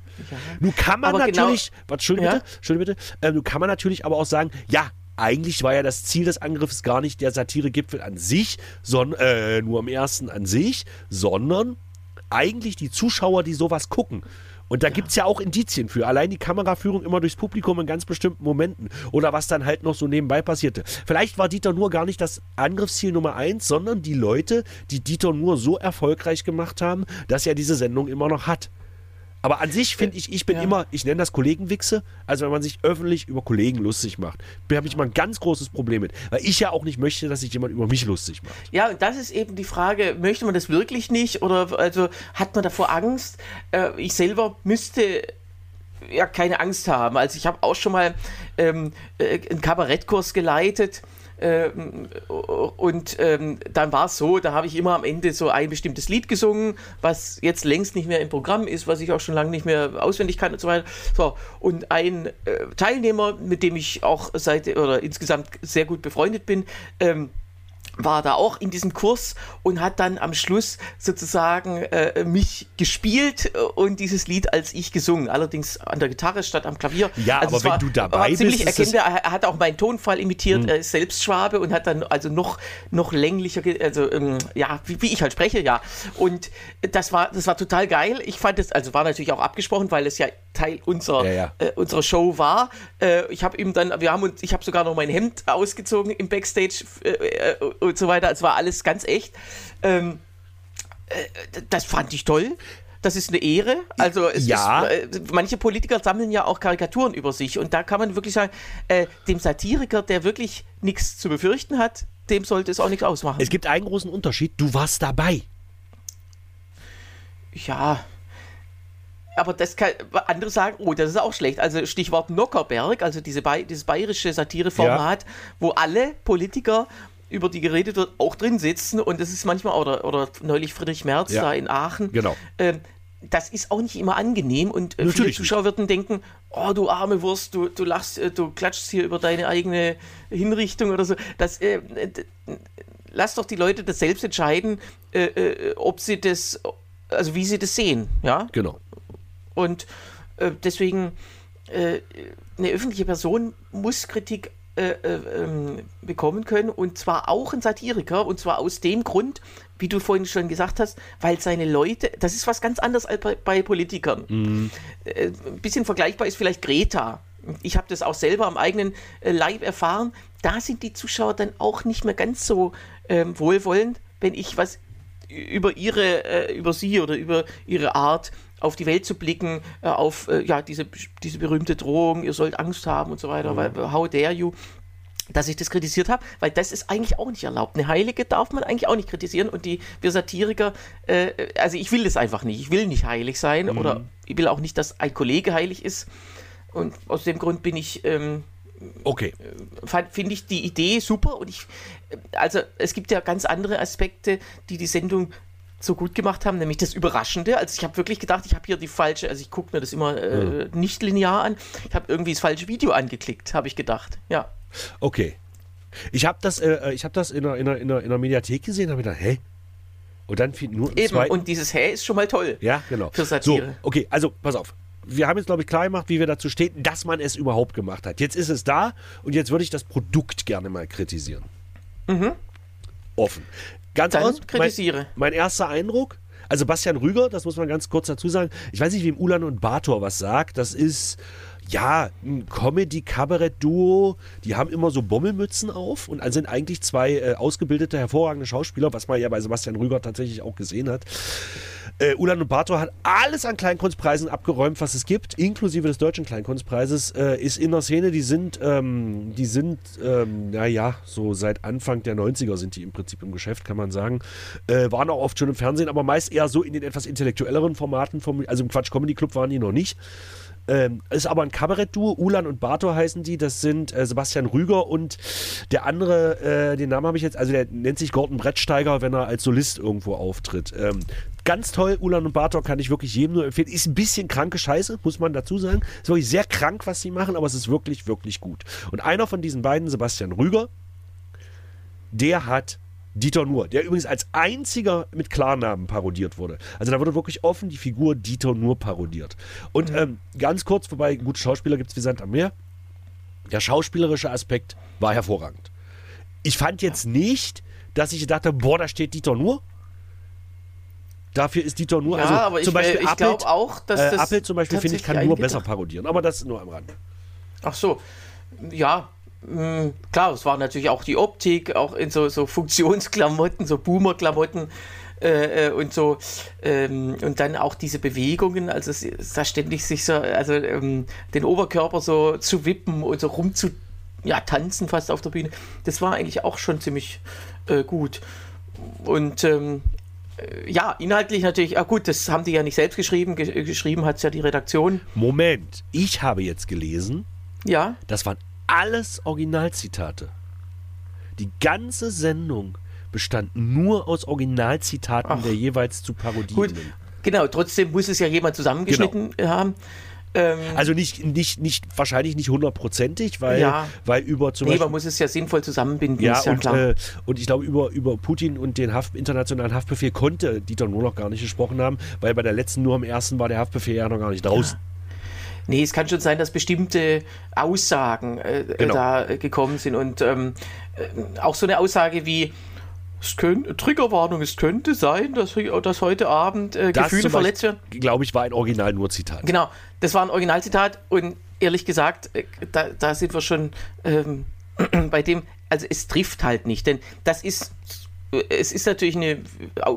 Nun kann man Aber genau- natürlich, warte, Entschuldigung Ja? bitte, Entschuldigung bitte, äh, nun kann man natürlich aber auch sagen, ja, eigentlich war ja das Ziel des Angriffs gar nicht der Satiregipfel an sich, sondern äh, nur am ersten an sich, sondern eigentlich die Zuschauer, die sowas gucken. Und da gibt es ja auch Indizien für. Allein die Kameraführung immer durchs Publikum in ganz bestimmten Momenten. Oder was dann halt noch so nebenbei passierte. Vielleicht war Dieter nur gar nicht das Angriffsziel Nummer eins, sondern die Leute, die Dieter nur so erfolgreich gemacht haben, dass er diese Sendung immer noch hat. Aber an sich finde ich, ich bin Ja. immer, ich nenne das Kollegenwichse, also wenn man sich öffentlich über Kollegen lustig macht. Habe ich mal ein ganz großes Problem mit. Weil ich ja auch nicht möchte, dass sich jemand über mich lustig macht. Ja, und das ist eben die Frage, möchte man das wirklich nicht oder also hat man davor Angst? Äh, ich selber müsste ja keine Angst haben. Also ich habe auch schon mal ähm, äh, einen Kabarettkurs geleitet. Ähm, und ähm, dann war es so, da habe ich immer am Ende so ein bestimmtes Lied gesungen, was jetzt längst nicht mehr im Programm ist, was ich auch schon lange nicht mehr auswendig kann und so weiter. So, und ein äh, Teilnehmer, mit dem ich auch seit oder insgesamt sehr gut befreundet bin, ähm, war da auch in diesem Kurs und hat dann am Schluss sozusagen äh, mich gespielt äh, und dieses Lied als ich gesungen. Allerdings an der Gitarre statt am Klavier. Ja, aber es wenn du dabei war bist, ziemlich erkennbar. Er hat auch meinen Tonfall imitiert, er ist selbst Schwabe und hat dann also noch, noch länglicher, also ähm, ja, wie, wie ich halt spreche, ja. Und das war, das war total geil. Ich fand es, also war natürlich auch abgesprochen, weil es ja Teil unserer, Ja, ja. Äh, unserer Show war. Äh, ich habe ihm dann, wir haben uns, ich habe sogar noch mein Hemd ausgezogen im Backstage äh, äh, und so weiter. Es war alles ganz echt. Ähm, äh, das fand ich toll. Das ist eine Ehre. Also es Ja. ist, äh, manche Politiker sammeln ja auch Karikaturen über sich und da kann man wirklich sagen, äh, dem Satiriker, der wirklich nichts zu befürchten hat, dem sollte es auch nichts ausmachen. Es gibt einen großen Unterschied. Du warst dabei. Ja. Aber das kann andere sagen, oh, das ist auch schlecht. Also Stichwort Nockerberg, also diese dieses bayerische Satireformat, wo alle Politiker, über die geredet wird, auch drin sitzen und das ist manchmal, oder, oder neulich Friedrich Merz Ja. da in Aachen. Genau. Ähm, das ist auch nicht immer angenehm und äh, viele Zuschauer würden denken, oh du arme Wurst, du, du lachst, äh, du klatschst hier über deine eigene Hinrichtung oder so. Das, äh, lass doch die Leute das selbst entscheiden, äh, äh, ob sie das also wie sie das sehen, ja. Genau. Und äh, deswegen, äh, eine öffentliche Person muss Kritik äh, äh, ähm, bekommen können und zwar auch ein Satiriker und zwar aus dem Grund, wie du vorhin schon gesagt hast, weil seine Leute, das ist was ganz anderes als bei, bei Politikern. Mhm. Äh, ein bisschen vergleichbar ist vielleicht Greta. Ich habe das auch selber am eigenen äh, Leib erfahren. Da sind die Zuschauer dann auch nicht mehr ganz so ähm, wohlwollend, wenn ich was über ihre, äh, über sie oder über ihre Art auf die Welt zu blicken, äh, auf äh, ja, diese, diese berühmte Drohung, ihr sollt Angst haben und so weiter, weil how dare you, dass ich das kritisiert habe, weil das ist eigentlich auch nicht erlaubt. Eine Heilige darf man eigentlich auch nicht kritisieren und die wir Satiriker, äh, also ich will das einfach nicht. Ich will nicht heilig sein oder ich will auch nicht, dass ein Kollege heilig ist. Und aus dem Grund bin ich ähm, Okay. fand- finde ich die Idee super und ich, also es gibt ja ganz andere Aspekte, die die Sendung so gut gemacht haben, nämlich das Überraschende. Also ich habe wirklich gedacht, ich habe hier die falsche, also ich gucke mir das immer äh, nicht linear an, ich habe irgendwie das falsche Video angeklickt, habe ich gedacht. Ja. Okay. Ich habe das, äh, ich hab das in der, in, der, in, der, in der Mediathek gesehen habe gedacht, hä? Und dann fiel nur Eben, zwei. und dieses Hä ist schon mal toll. ja, genau. für Satire. So, okay, also pass auf. Wir haben jetzt, glaube ich, klar gemacht, wie wir dazu stehen, dass man es überhaupt gemacht hat. Jetzt ist es da und jetzt würde ich das Produkt gerne mal kritisieren. Offen. Ganz. Dann aus, kritisiere. Mein, mein erster Eindruck, also Bastian Rüger, das muss man ganz kurz dazu sagen. Ich weiß nicht, wem Ulan und Bator was sagt. Das ist ja ein Comedy-Kabarett-Duo. Die haben immer so Bommelmützen auf und sind eigentlich zwei äh, ausgebildete, hervorragende Schauspieler, was man ja bei Sebastian Rüger tatsächlich auch gesehen hat. Äh, Ulan und Bator hat alles an Kleinkunstpreisen abgeräumt, was es gibt, inklusive des deutschen Kleinkunstpreises. Äh, ist in der Szene, die sind, ähm, die sind, ähm, naja, so seit Anfang der 90er sind die im Prinzip im Geschäft, kann man sagen. Äh, waren auch oft schon im Fernsehen, aber meist eher so in den etwas intellektuelleren Formaten. Vom, also im Quatsch Comedy Club waren die noch nicht. Ähm, ist aber ein Kabarettduo, Ulan und Bator heißen die. Das sind äh, Sebastian Rüger und der andere, äh, den Namen habe ich jetzt, also der nennt sich Gordon Brettsteiger, wenn er als Solist irgendwo auftritt. Ähm, ganz toll, Ulan und Bator kann ich wirklich jedem nur empfehlen. Ist ein bisschen kranke Scheiße, muss man dazu sagen. Ist wirklich sehr krank, was sie machen, aber es ist wirklich, wirklich gut. Und einer von diesen beiden, Sebastian Rüger, der hat Dieter Nuhr, der übrigens als einziger mit Klarnamen parodiert wurde. Also da wurde wirklich offen die Figur Dieter Nuhr parodiert. Und ähm, ganz kurz, wobei gute Schauspieler gibt es wie Sand am Meer, der schauspielerische Aspekt war hervorragend. Ich fand jetzt nicht, dass ich dachte, boah, da steht Dieter Nuhr. Dafür ist Dieter Nuhr, Ja, also aber zum ich, Beispiel äh, ich Appelt, glaube auch, dass äh, das Appelt zum Beispiel, finde ich, kann nur besser parodieren. Aber das nur am Rand. Ach so, ja, mh, klar, es war natürlich auch die Optik, auch in so, so Funktionsklamotten, so Boomer-Klamotten äh, äh, und so. Ähm, und dann auch diese Bewegungen, also es, es da ständig sich so, also ähm, den Oberkörper so zu wippen und so rum zu ja, tanzen fast auf der Bühne. Das war eigentlich auch schon ziemlich äh, gut. Und ähm, äh, ja, inhaltlich natürlich, ah gut, das haben die ja nicht selbst geschrieben, ge geschrieben hat es ja die Redaktion. Moment, ich habe jetzt gelesen, Ja, Das waren alles Originalzitate. Die ganze Sendung bestand nur aus Originalzitaten Ach. der jeweils zu Parodierenden. genau, trotzdem muss es ja jemand zusammengeschnitten haben. Ähm, Also nicht, nicht, nicht, wahrscheinlich nicht hundertprozentig, weil, Ja. weil über zum nee, Beispiel. man muss es ja sinnvoll zusammenbinden, ja, ja und, klar. äh, und ich glaube, über, über Putin und den Haft, internationalen Haftbefehl konnte Dieter nur noch gar nicht gesprochen haben, weil bei der letzten nur am ersten war der Haftbefehl ja noch gar nicht draußen. Nee, es kann schon sein, dass bestimmte Aussagen äh, Genau. da gekommen sind und ähm, äh, auch so eine Aussage wie es könnte, Triggerwarnung, es könnte sein, dass, dass heute Abend äh, Das Gefühle verletzt werden. Glaube ich, war ein Original nur Zitat. Genau, das war ein Originalzitat und ehrlich gesagt, äh, da, da sind wir schon ähm, bei dem, also es trifft halt nicht, denn das ist, äh, es ist natürlich eine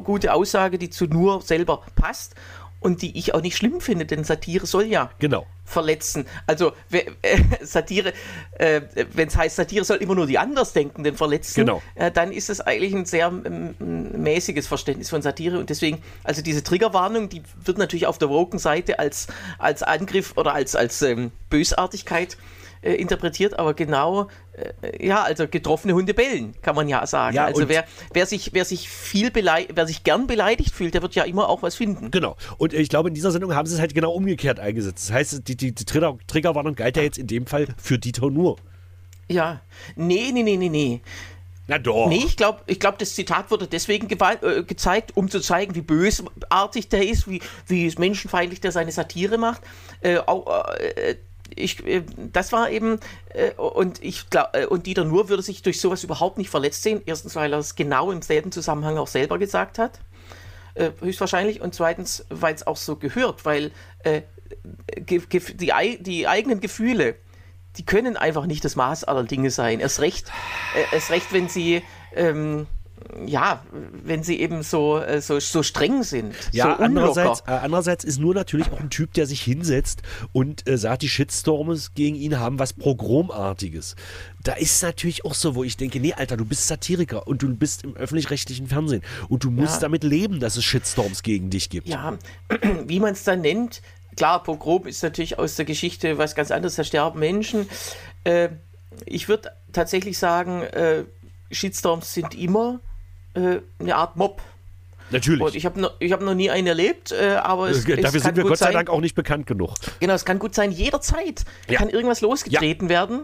gute Aussage, die zu nur selber passt und die ich auch nicht schlimm finde, denn Satire soll ja Genau. verletzen. Also äh, Satire, äh, wenn es heißt, Satire soll immer nur die Andersdenkenden verletzen, Genau. äh, dann ist es eigentlich ein sehr ähm, mäßiges Verständnis von Satire und deswegen, also diese Triggerwarnung, die wird natürlich auf der woken Seite als, als Angriff oder als, als ähm, Bösartigkeit äh, interpretiert, aber genau, äh, ja, also getroffene Hunde bellen, kann man ja sagen. Ja, also wer, wer sich, wer sich viel wer sich gern beleidigt fühlt, der wird ja immer auch was finden. Genau. Und ich glaube, in dieser Sendung haben sie es halt genau umgekehrt eingesetzt. Das heißt, die, die, die Trigger, Triggerwarnung galt ja jetzt in dem Fall für Dieter nur. Ja, nee, nee, nee, nee, nee. Na doch. Nee, ich glaube, ich glaub, das Zitat wurde deswegen äh, gezeigt, um zu zeigen, wie bösartig der ist, wie, wie menschenfeindlich der seine Satire macht. Äh, auch, äh, ich, äh, das war eben, äh, und ich glaube, äh, und Dieter Nuhr würde sich durch sowas überhaupt nicht verletzt sehen. Erstens, weil er es genau im selben Zusammenhang auch selber gesagt hat, höchstwahrscheinlich. Und zweitens, weil es auch so gehört, weil die, die eigenen Gefühle, die können einfach nicht das Maß aller Dinge sein. Erst recht, erst recht wenn sie. Ähm, ja, wenn sie eben so, äh, so, so streng sind. Ja, so andererseits, äh, andererseits ist nur natürlich auch ein Typ, der sich hinsetzt und äh, sagt, die Shitstorms gegen ihn haben was Pogromartiges. Da ist natürlich auch so, wo ich denke, nee, Alter, du bist Satiriker und du bist im öffentlich-rechtlichen Fernsehen und du musst ja. damit leben, dass es Shitstorms gegen dich gibt. Ja, wie man es dann nennt, klar, Pogrom ist natürlich aus der Geschichte was ganz anderes, da sterben Menschen. Äh, ich würde tatsächlich sagen, äh, Shitstorms sind immer äh, eine Art Mob. Natürlich. Und ich habe noch, hab noch nie einen erlebt, äh, aber es, Dafür es sind wir Gott sei sein, Dank auch nicht bekannt genug. Genau, es kann gut sein, jederzeit ja. kann irgendwas losgetreten ja. werden.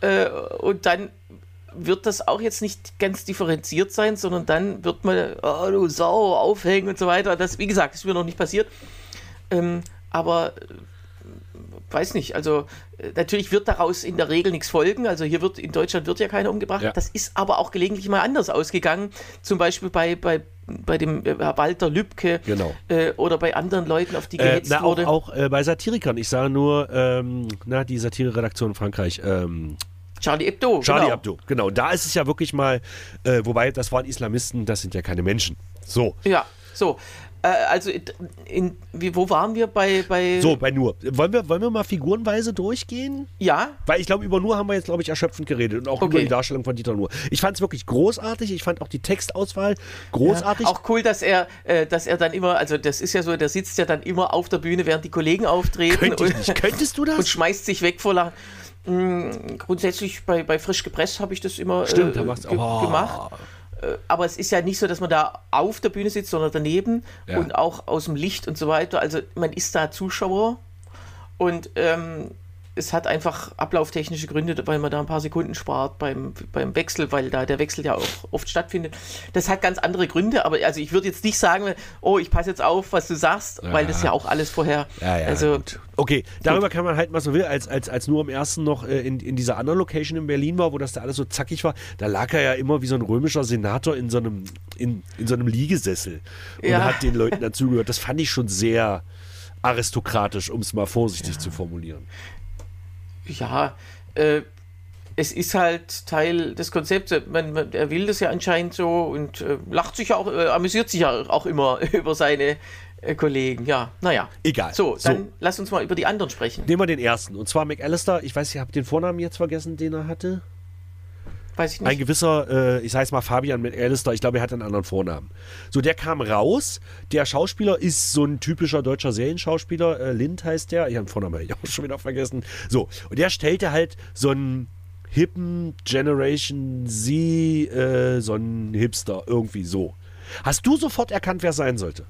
Äh, und dann wird das auch jetzt nicht ganz differenziert sein, sondern dann wird man, oh du Sau, aufhängen und so weiter. Das, wie gesagt, ist mir noch nicht passiert. Ähm, aber weiß nicht, also äh, natürlich wird daraus in der Regel nichts folgen. Also hier wird in Deutschland wird ja keiner umgebracht. Ja. Das ist aber auch gelegentlich mal anders ausgegangen. Zum Beispiel bei, bei, bei dem äh, Walter Lübcke genau. äh, oder bei anderen Leuten, auf die gehetzt äh, na, wurde. Auch, auch äh, bei Satirikern. Ich sage nur, ähm, na, die Satire-Redaktion in Frankreich. Ähm, Charlie Hebdo. Charlie genau. Hebdo, genau. Da ist es ja wirklich mal, äh, wobei das waren Islamisten, das sind ja keine Menschen. So. Ja, so. Äh, also, in, wie, wo waren wir bei, bei. So, bei Nur. Wollen wir, wollen wir mal figurenweise durchgehen? Ja. Weil ich glaube, über Nur haben wir jetzt, glaube ich, erschöpfend geredet und auch okay. über die Darstellung von Dieter Nur. Ich fand es wirklich großartig. Ich fand auch die Textauswahl großartig. Ja, auch cool, dass er, äh, dass er dann immer, also das ist ja so, der sitzt ja dann immer auf der Bühne, während die Kollegen auftreten. Könnte ich nicht. Könntest du das? Und schmeißt sich weg vor Lachen. Hm, grundsätzlich bei, bei Frisch gepresst habe ich das immer Stimmt, äh, ge oh. gemacht. Äh, aber es ist ja nicht so, dass man da auf der Bühne sitzt, sondern daneben ja. und auch aus dem Licht und so weiter. Also man ist da Zuschauer und ähm, es hat einfach ablauftechnische Gründe, weil man da ein paar Sekunden spart beim, beim Wechsel, weil da der Wechsel ja auch oft stattfindet. Das hat ganz andere Gründe, aber also ich würde jetzt nicht sagen, oh, ich passe jetzt auf, was du sagst, ja. weil das ja auch alles vorher. Ja, ja, also, gut. Okay, darüber gut. kann man halt mal so will, als, als, als nur am ersten noch äh, in, in dieser anderen Location in Berlin war, wo das da alles so zackig war, da lag er ja immer wie so ein römischer Senator in so einem, in, in so einem Liegesessel und hat den Leuten dazugehört. Das fand ich schon sehr aristokratisch, um es mal vorsichtig zu formulieren ja, äh, es ist halt Teil des Konzepts. Man, man, er will das ja anscheinend so und äh, lacht sich auch, äh, amüsiert sich ja auch immer über seine äh, Kollegen. Ja, naja. Egal. So, dann so. lass uns mal über die anderen sprechen. Nehmen wir den ersten. Und zwar McAllister. Ich weiß, ich habe den Vornamen jetzt vergessen, den er hatte. Weiß ich nicht. Ein gewisser, äh, ich sage es mal Fabian mit Alistair, ich glaube, er hat einen anderen Vornamen. So, der kam raus. Der Schauspieler ist so ein typischer deutscher Serienschauspieler. Äh, Lind heißt der. Ich habe den Vornamen ich auch schon wieder vergessen. So, und der stellte halt so einen hippen Generation Z, äh, so einen Hipster, irgendwie so. Hast du sofort erkannt, wer sein sollte?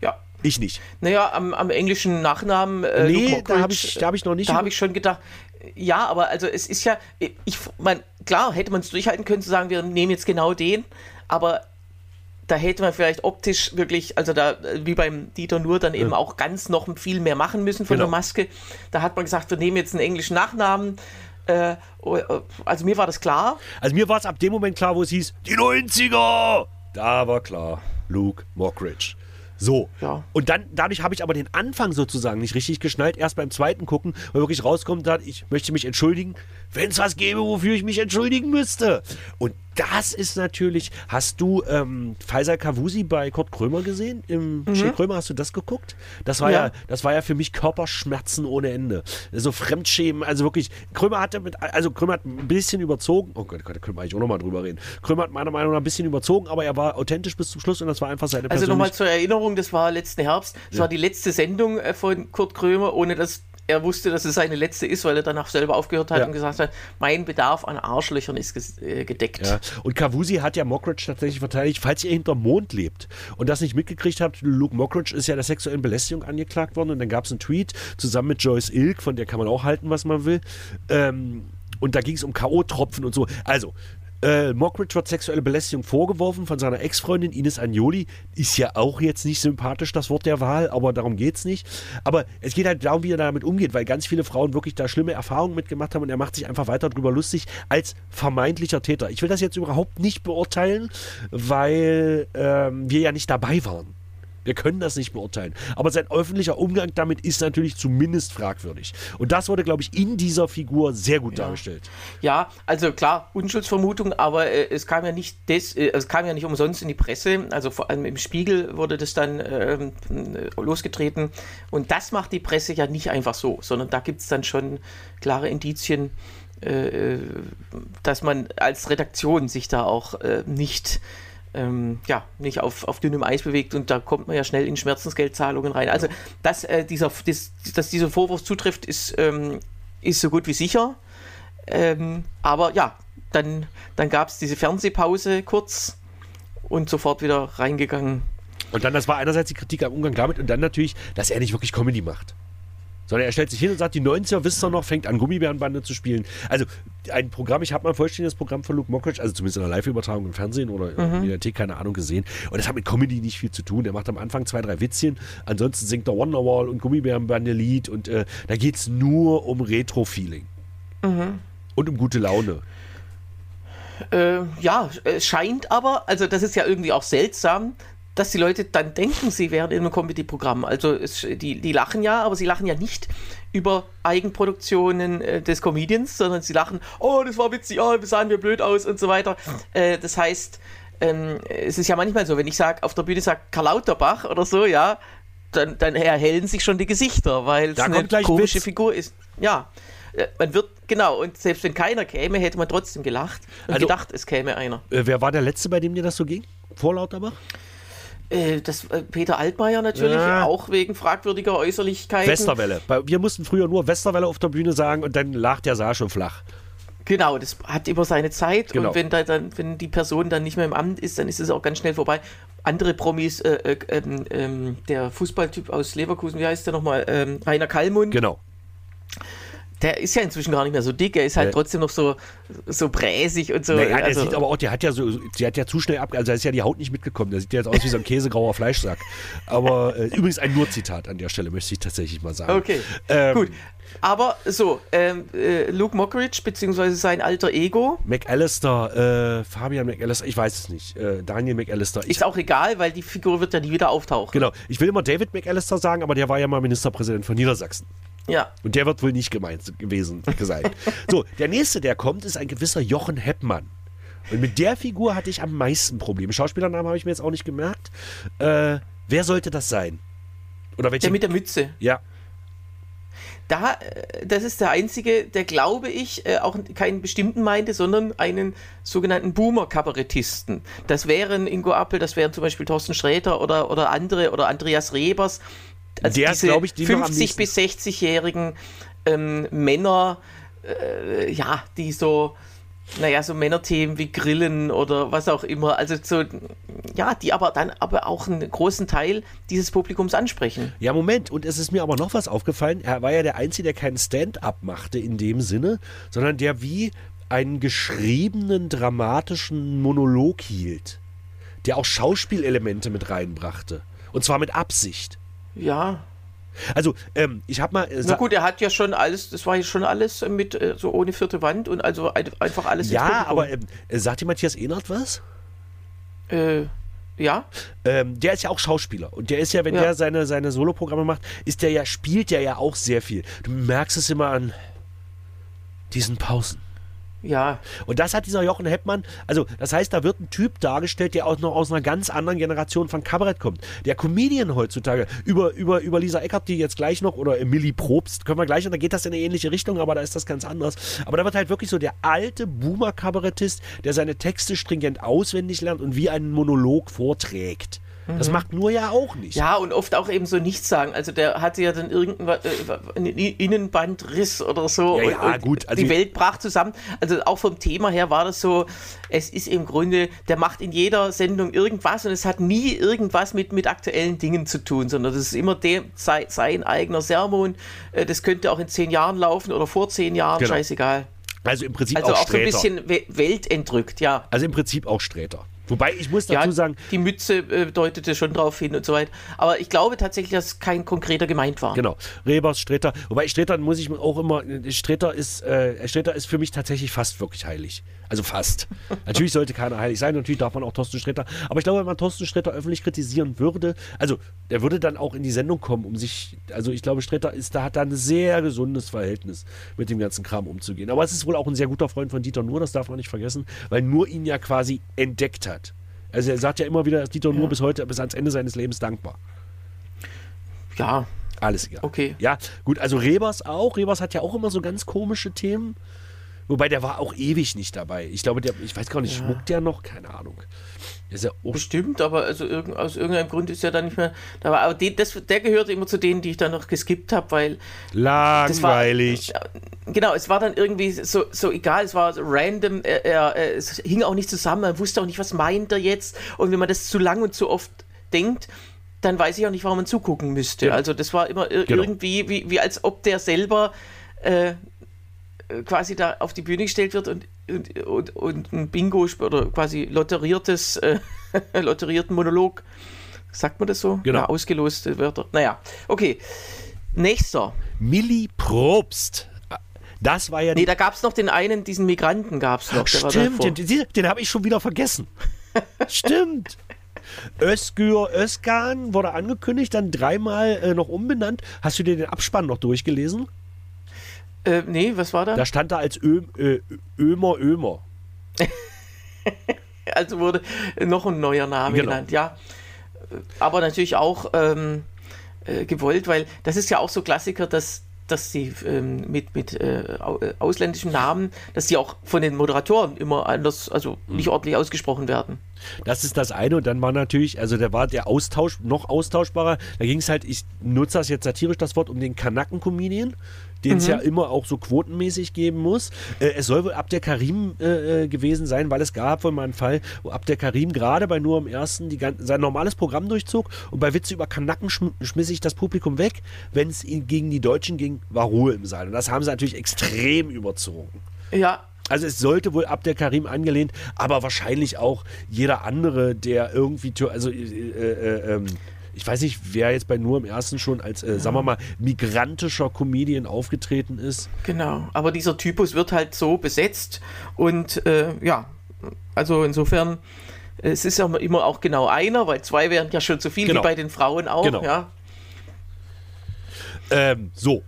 Ja. Ich nicht. Naja, am, am englischen Nachnamen. Äh, nee, da habe ich, hab ich noch nicht. Da habe ich schon gedacht, ja, aber also es ist ja, ich mein, klar hätte man es durchhalten können zu sagen, wir nehmen jetzt genau den, aber da hätte man vielleicht optisch wirklich, also da, wie beim Dieter Nur, dann eben ja. auch ganz noch viel mehr machen müssen von genau. der Maske. Da hat man gesagt, wir nehmen jetzt einen englischen Nachnamen. Äh, oh, oh, also mir war das klar. Also mir war es ab dem Moment klar, wo es hieß, die 90er! Da war klar, Luke Mockridge. So. Ja. Und dann, dadurch habe ich aber den Anfang sozusagen nicht richtig geschnallt. Erst beim zweiten Gucken, weil wirklich rauskommt, ich möchte mich entschuldigen, wenn es was gäbe, wofür ich mich entschuldigen müsste. Und das ist natürlich, hast du ähm, Faisal Kavusi bei Kurt Krömer gesehen? Im mhm. Krömer hast du das geguckt? Das war ja. ja. das war ja für mich Körperschmerzen ohne Ende. So Fremdschämen, also wirklich, Krömer hatte mit, also Krömer hat ein bisschen überzogen, oh Gott, da können wir eigentlich auch nochmal drüber reden. Krömer hat meiner Meinung nach ein bisschen überzogen, aber er war authentisch bis zum Schluss und das war einfach seine Also nochmal zur Erinnerung, das war letzten Herbst, das ja. war die letzte Sendung äh, von Kurt Krömer, ohne dass er wusste, dass es seine letzte ist, weil er danach selber aufgehört hat ja. und gesagt hat, mein Bedarf an Arschlöchern ist äh, gedeckt. Ja. Und Kavusi hat ja Mockridge tatsächlich verteidigt, falls ihr hinterm Mond lebt und das nicht mitgekriegt habt, Luke Mockridge ist ja der sexuellen Belästigung angeklagt worden und dann gab es einen Tweet zusammen mit Joyce Ilk, von der kann man auch halten, was man will. Ähm, und da ging es um K.O.-Tropfen und so. Also, Äh, Mockridge wird sexuelle Belästigung vorgeworfen von seiner Ex-Freundin Ines Agnoli. Ist ja auch jetzt nicht sympathisch, das Wort der Wahl, aber darum geht es nicht. Aber es geht halt darum, wie er damit umgeht, weil ganz viele Frauen wirklich da schlimme Erfahrungen mitgemacht haben und er macht sich einfach weiter drüber lustig als vermeintlicher Täter. Ich will das jetzt überhaupt nicht beurteilen, weil ähm, wir ja nicht dabei waren. Wir können das nicht beurteilen. Aber sein öffentlicher Umgang damit ist natürlich zumindest fragwürdig. Und das wurde, glaube ich, in dieser Figur sehr gut Ja. dargestellt. Ja, also klar, Unschuldsvermutung, aber äh, es kam ja nicht des, äh, es kam ja nicht umsonst in die Presse. Also vor allem im Spiegel wurde das dann ähm, äh, losgetreten. Und das macht die Presse ja nicht einfach so, sondern da gibt es dann schon klare Indizien, äh, dass man als Redaktion sich da auch äh, nicht ähm, ja, nicht auf, auf dünnem Eis bewegt und da kommt man ja schnell in Schmerzensgeldzahlungen rein. Also, dass, äh, dieser, das, dass dieser Vorwurf zutrifft, ist, ähm, ist so gut wie sicher. Ähm, aber ja, dann, dann gab es diese Fernsehpause kurz und sofort wieder reingegangen. Und dann, das war einerseits die Kritik am Umgang damit und dann natürlich, dass er nicht wirklich Comedy macht. Sondern er stellt sich hin und sagt, die 90er wisst ihr noch, fängt an, Gummibärenbande zu spielen. Also ein Programm, ich habe mal ein vollständiges Programm von Luke Mockridge, also zumindest in der Live-Übertragung im Fernsehen oder in der Mediathek, keine Ahnung, gesehen. Und das hat mit Comedy nicht viel zu tun. Er macht am Anfang zwei, drei Witzchen, ansonsten singt er Wonderwall und Gummibärenbande-Lied und äh, da geht es nur um Retro-Feeling. Und um gute Laune. Äh, ja, es scheint aber, also das ist ja irgendwie auch seltsam, dass die Leute dann denken, sie wären in einem Comedy-Programm. Also es, die, die lachen ja, aber sie lachen ja nicht über Eigenproduktionen äh, des Comedians, sondern sie lachen, oh, das war witzig, oh, sahen wir blöd aus und so weiter. Äh, das heißt, ähm, es ist ja manchmal so, wenn ich sage, auf der Bühne sagt Karl Lauterbach oder so, ja, dann, dann erhellen sich schon die Gesichter, weil es eine komische Witz. Figur ist. Ja, äh, man wird, genau, und selbst wenn keiner käme, hätte man trotzdem gelacht und Also- gedacht, es käme einer. Äh, wer war der Letzte, bei dem dir das so ging? Vor Lauterbach? Äh, das äh, Peter Altmaier natürlich, Ja. auch wegen fragwürdiger Äußerlichkeiten. Westerwelle. Wir mussten früher nur Westerwelle auf der Bühne sagen und dann lag der Saal schon flach. Genau, das hat immer seine Zeit Genau. und wenn, da dann, wenn die Person dann nicht mehr im Amt ist, dann ist es auch ganz schnell vorbei. Andere Promis, äh, äh, ähm, der Fußballtyp aus Leverkusen, wie heißt der nochmal? Ähm, Rainer Kallmund, Genau. Der ist ja inzwischen gar nicht mehr so dick, er ist halt Nee. trotzdem noch so, so bräsig und so. Naja, der also, sieht aber auch, der hat ja so, der hat ja zu schnell ab, also da ist ja die Haut nicht mitgekommen. Der sieht ja jetzt aus wie so ein käsegrauer Fleischsack. Aber äh, übrigens ein Nur-Zitat an der Stelle, möchte ich tatsächlich mal sagen. Okay, Ähm, gut. Aber so, ähm, äh, Luke Mockridge, beziehungsweise sein alter Ego, McAllister, äh, Fabian McAllister, ich weiß es nicht. Äh, Daniel McAllister. Ich, ist auch egal, weil die Figur wird ja nie wieder auftauchen. genau. Ich will immer David McAllister sagen, aber der war ja mal Ministerpräsident von Niedersachsen. Ja, Und der wird wohl nicht gemeint gewesen sein. so, der nächste, der kommt, ist ein gewisser Jochen Heppmann. Und mit der Figur hatte ich am meisten Probleme. Schauspielernamen habe ich mir jetzt auch nicht gemerkt. Äh, wer sollte das sein? Oder welche? der mit der Mütze. ja, Da, äh, das ist der einzige, der glaube ich äh, auch keinen bestimmten meinte, sondern einen sogenannten Boomer-Kabarettisten. Das wären Ingo Appel, das wären zum Beispiel Thorsten Sträter oder, oder andere oder Andreas Rebers. Also Der diese glaub ich, die noch am 50 nächsten. bis 60-jährigen ähm, Männer, äh, ja, die so, naja, so Männerthemen wie Grillen oder was auch immer, also so, ja, die aber dann aber auch einen großen Teil dieses Publikums ansprechen. Ja, Moment. Und es ist mir aber noch was aufgefallen. Er war ja der Einzige, der keinen Stand-up machte in dem Sinne, sondern der wie einen geschriebenen, dramatischen Monolog hielt. Der auch Schauspielelemente mit reinbrachte. Und zwar mit Absicht. Ja, Also, ähm, ich habe mal. Äh, Na gut, er hat ja schon alles, das war ja schon alles mit äh, so ohne vierte Wand und also ein- einfach alles ja, aber ähm, äh, sagt dir Matthias Ehnert was? Äh, ja, Ähm, der ist ja auch Schauspieler. Und der ist ja, wenn Ja. der seine, seine Soloprogramme macht, ist der ja, spielt der ja auch sehr viel. Du merkst es immer an diesen Pausen. Ja, Und das hat dieser Jochen Heppmann, also das heißt, da wird ein Typ dargestellt, der auch noch aus einer ganz anderen Generation von Kabarett kommt. Der Comedian heutzutage, über, über, über Lisa Eckert, die jetzt gleich noch, oder Millie Probst, können wir gleich, und da geht das in eine ähnliche Richtung, aber da ist das ganz anders. Aber da wird halt wirklich so der alte Boomer-Kabarettist, der seine Texte stringent auswendig lernt und wie einen Monolog vorträgt. Das macht nur ja auch nicht. Mhm. ja und oft auch eben so nichts sagen. Also der hatte ja dann irgendein äh, Innenbandriss oder so. Ja, ja, und gut, also- die Welt brach zusammen. Also auch vom Thema her war das so, es ist im Grunde, der macht in jeder Sendung irgendwas und es hat nie irgendwas mit, mit aktuellen Dingen zu tun, sondern das ist immer dem, sei, sein eigener Sermon. Äh, Das könnte auch in zehn Jahren laufen oder vor zehn Jahren, Genau. scheißegal. Also im Prinzip Also auch auch so ein bisschen we- weltentrückt, ja. also im Prinzip auch Sträter. Wobei ich muss dazu ja, sagen, die Mütze äh, deutete schon drauf hin und so weiter. Aber ich glaube tatsächlich, dass kein konkreter gemeint war. Genau, Rebers, Streter. Wobei Streter muss ich auch immer, Streter ist, äh, Streter ist für mich tatsächlich fast wirklich heilig. Also fast. natürlich sollte keiner heilig sein, natürlich darf man auch Thorsten Streter. Aber ich glaube, wenn man Thorsten Streter öffentlich kritisieren würde, also der würde dann auch in die Sendung kommen, um sich, also ich glaube, Streter ist, da hat da ein sehr gesundes Verhältnis mit dem ganzen Kram umzugehen. Aber es ist wohl auch ein sehr guter Freund von Dieter Nuhr, das darf man nicht vergessen, weil Nur ihn ja quasi entdeckt hat. Also er sagt ja immer wieder, dass Dieter Nuhr bis heute, bis ans Ende seines Lebens dankbar. Ja, Alles egal. Okay. Ja, gut, also Rebers auch. Rebers hat ja auch immer so ganz komische Themen. Wobei der war auch ewig nicht dabei. Ich glaube, der, ich weiß gar nicht, schmuckt der noch? Keine Ahnung. Ist ja bestimmt, aber also irgend, aus irgendeinem Grund ist er dann nicht mehr da. War, aber den, das, der gehörte immer zu denen, die ich dann noch geskippt habe, weil langweilig. Genau, es war dann irgendwie so, so egal, es war so random, er, er, er, es hing auch nicht zusammen, man wusste auch nicht, was meint er jetzt. Und wenn man das zu lang und zu oft denkt, dann weiß ich auch nicht, warum man zugucken müste. Ja. Also das war immer ir Genau. irgendwie, wie, wie als ob der selber äh, quasi da auf die Bühne gestellt wird und, und, und, und ein Bingo oder quasi lotteriertes, äh, lotterierten Monolog, sagt man das so? Genau. Ja, ausgeloste Wörter. Naja, okay. Nächster. Milli Probst. Das war ja Nee, da gab es noch den einen, diesen Migranten gab es noch. Stimmt, den, den, den habe ich schon wieder vergessen. Stimmt. Özgür Özkan wurde angekündigt, dann dreimal äh, noch umbenannt. Hast du dir den Abspann noch durchgelesen? Äh, nee, was war da? Da stand da als Ö, äh, Ömer Ömer. Also wurde noch ein neuer Name Genau. genannt, ja. Aber natürlich auch ähm, äh, gewollt, weil das ist ja auch so Klassiker, dass dass sie ähm, mit, mit äh, äh, ausländischen Namen, dass die auch von den Moderatoren immer anders, also Mhm. nicht ordentlich ausgesprochen werden. Das ist das eine. Und dann war natürlich, also da war der Austausch noch austauschbarer. Da ging es halt, ich nutze das jetzt satirisch das Wort, um den Kanaken-Comedian, den es ja immer auch so quotenmäßig geben muss. Äh, es soll wohl Abdel Karim äh, äh, gewesen sein, weil es gab wohl mal einen Fall, wo Abdel Karim gerade bei Nur am Ersten die, gan- sein normales Programm durchzog und bei Witze über Kanaken schm schmiss sich das Publikum weg. Wenn es gegen die Deutschen ging, war Ruhe im Saal. Und das haben sie natürlich extrem überzogen. Ja, Also es sollte wohl Abdel Karim angelehnt, aber wahrscheinlich auch jeder andere, der irgendwie, also äh, äh, ähm, ich weiß nicht, wer jetzt bei nur im ersten schon als, äh, sagen wir mal, migrantischer Comedian aufgetreten ist. genau. Aber dieser Typus wird halt so besetzt und äh, ja, also insofern, es ist ja immer auch genau einer, weil zwei wären ja schon zu viel, Genau. wie bei den Frauen auch, Genau. ja. Ähm, so.